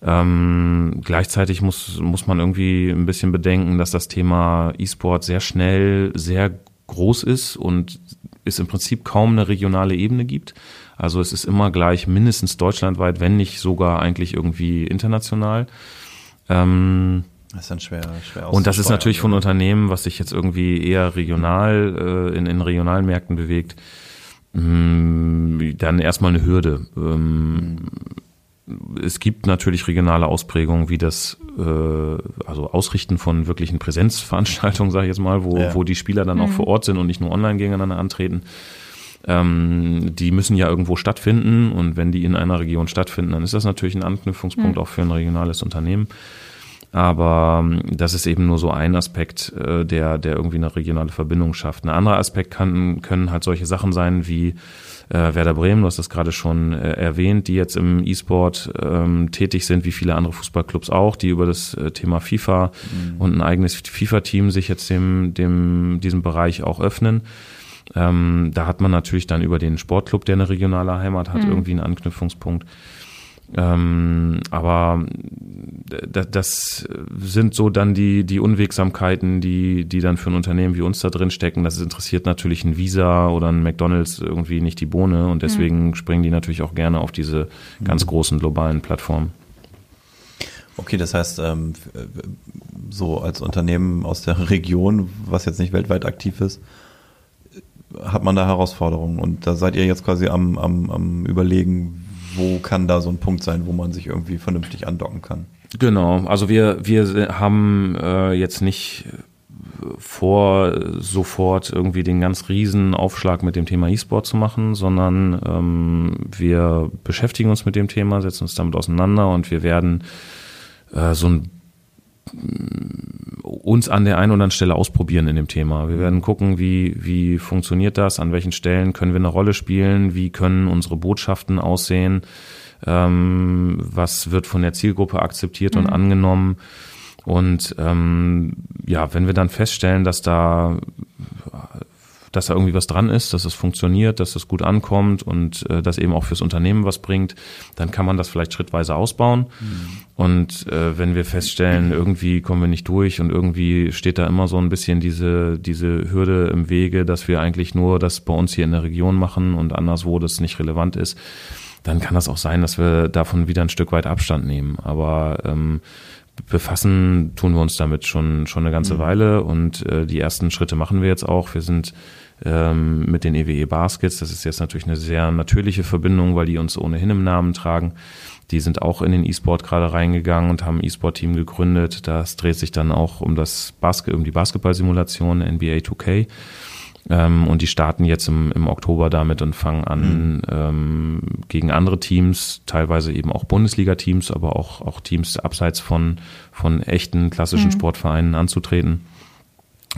Ähm, gleichzeitig muss, muss man irgendwie ein bisschen bedenken, dass das Thema E-Sport sehr schnell sehr groß ist und es im Prinzip kaum eine regionale Ebene gibt. Also es ist immer gleich mindestens deutschlandweit, wenn nicht sogar eigentlich irgendwie international. Ähm, das ist dann schwer, schwer Und das ist natürlich von Unternehmen, was sich jetzt irgendwie eher regional äh, in, in regionalen Märkten bewegt, mh, mm, dann erstmal eine Hürde. Ähm, mhm. Es gibt natürlich regionale Ausprägungen, wie das äh, also Ausrichten von wirklichen Präsenzveranstaltungen, sage ich jetzt mal, wo, ja. wo die Spieler dann mhm. auch vor Ort sind und nicht nur online gegeneinander antreten ähm, die müssen ja irgendwo stattfinden und wenn die in einer Region stattfinden, dann ist das natürlich ein Anknüpfungspunkt mhm. auch für ein regionales Unternehmen. Aber ähm, das ist eben nur so ein Aspekt, äh, der, der irgendwie eine regionale Verbindung schafft. Ein anderer Aspekt kann, können halt solche Sachen sein wie äh, Werder Bremen, du hast das gerade schon äh, erwähnt, die jetzt im E-Sport ähm, tätig sind, wie viele andere Fußballclubs auch, die über das äh, Thema FIFA mhm. und ein eigenes FIFA-Team sich jetzt dem, dem, diesem Bereich auch öffnen. Ähm, da hat man natürlich dann über den Sportclub, der eine regionale Heimat hat, mhm. irgendwie einen Anknüpfungspunkt. Ähm, aber das sind so dann die, die Unwegsamkeiten, die, die dann für ein Unternehmen wie uns da drin stecken. Das interessiert natürlich ein Visa oder ein McDonalds irgendwie nicht die Bohne und deswegen mhm. springen die natürlich auch gerne auf diese ganz großen globalen Plattformen. Okay, das heißt, ähm, so als Unternehmen aus der Region, was jetzt nicht weltweit aktiv ist, hat man da Herausforderungen und da seid ihr jetzt quasi am, am, am überlegen, wo kann da so ein Punkt sein, wo man sich irgendwie vernünftig andocken kann. Genau, also wir, wir haben äh, jetzt nicht vor, sofort irgendwie den ganz riesen Aufschlag mit dem Thema E-Sport zu machen, sondern ähm, wir beschäftigen uns mit dem Thema, setzen uns damit auseinander und wir werden äh, so ein uns an der einen oder anderen Stelle ausprobieren in dem Thema. Wir werden gucken, wie, wie funktioniert das, an welchen Stellen können wir eine Rolle spielen, wie können unsere Botschaften aussehen, ähm, was wird von der Zielgruppe akzeptiert mhm. und angenommen. Und ähm, ja, wenn wir dann feststellen, dass da dass da irgendwie was dran ist, dass es funktioniert, dass es gut ankommt und äh, dass eben auch fürs Unternehmen was bringt, dann kann man das vielleicht schrittweise ausbauen. Mhm. Und äh, wenn wir feststellen, irgendwie kommen wir nicht durch und irgendwie steht da immer so ein bisschen diese, diese Hürde im Wege, dass wir eigentlich nur das bei uns hier in der Region machen und anderswo das nicht relevant ist, dann kann das auch sein, dass wir davon wieder ein Stück weit Abstand nehmen. Aber ähm, befassen tun wir uns damit schon schon eine ganze mhm. Weile und äh, die ersten Schritte machen wir jetzt auch. Wir sind ähm, mit den EWE e Baskets. Das ist jetzt natürlich eine sehr natürliche Verbindung, weil die uns ohnehin im Namen tragen. Die sind auch in den E-Sport gerade reingegangen und haben ein E-Sport-Team gegründet. Das dreht sich dann auch um das Basket, um die Basketballsimulation NBA 2K. Ähm, und die starten jetzt im, im Oktober damit und fangen an, mhm. ähm, gegen andere Teams, teilweise eben auch Bundesliga-Teams, aber auch, auch Teams abseits von, von echten klassischen mhm. Sportvereinen anzutreten.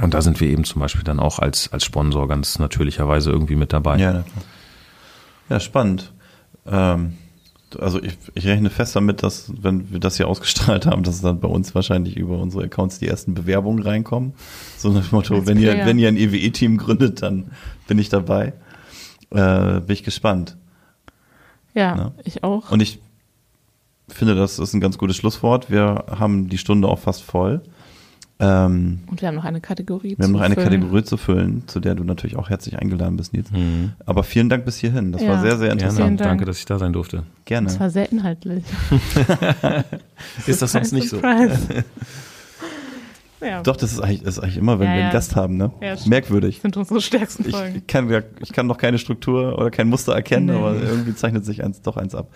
Und da sind wir eben zum Beispiel dann auch als, als Sponsor ganz natürlicherweise irgendwie mit dabei. Ja, ja spannend. Ähm, also ich, ich rechne fest damit, dass wenn wir das hier ausgestrahlt haben, dass dann bei uns wahrscheinlich über unsere Accounts die ersten Bewerbungen reinkommen. So nach dem Motto, wenn ihr, wenn ihr ein EWE-Team gründet, dann bin ich dabei. Äh, bin ich gespannt. Ja, ja, ich auch. Und ich finde, das ist ein ganz gutes Schlusswort. Wir haben die Stunde auch fast voll. Ähm, und wir haben noch eine Kategorie Wir haben noch eine füllen. Kategorie zu füllen, zu der du natürlich auch herzlich eingeladen bist, Nils. Mhm. Aber vielen Dank bis hierhin. Das ja. war sehr, sehr interessant. Danke, dass ich da sein durfte. Gerne. Das war sehr inhaltlich. ist das sonst nicht so? Ja. Doch, das ist eigentlich, das ist eigentlich immer, wenn ja, wir einen Gast haben, ne? Ja, Merkwürdig. Das sind unsere stärksten Folgen. Ich kann, ich kann noch keine Struktur oder kein Muster erkennen, nee. aber irgendwie zeichnet sich eins doch eins ab.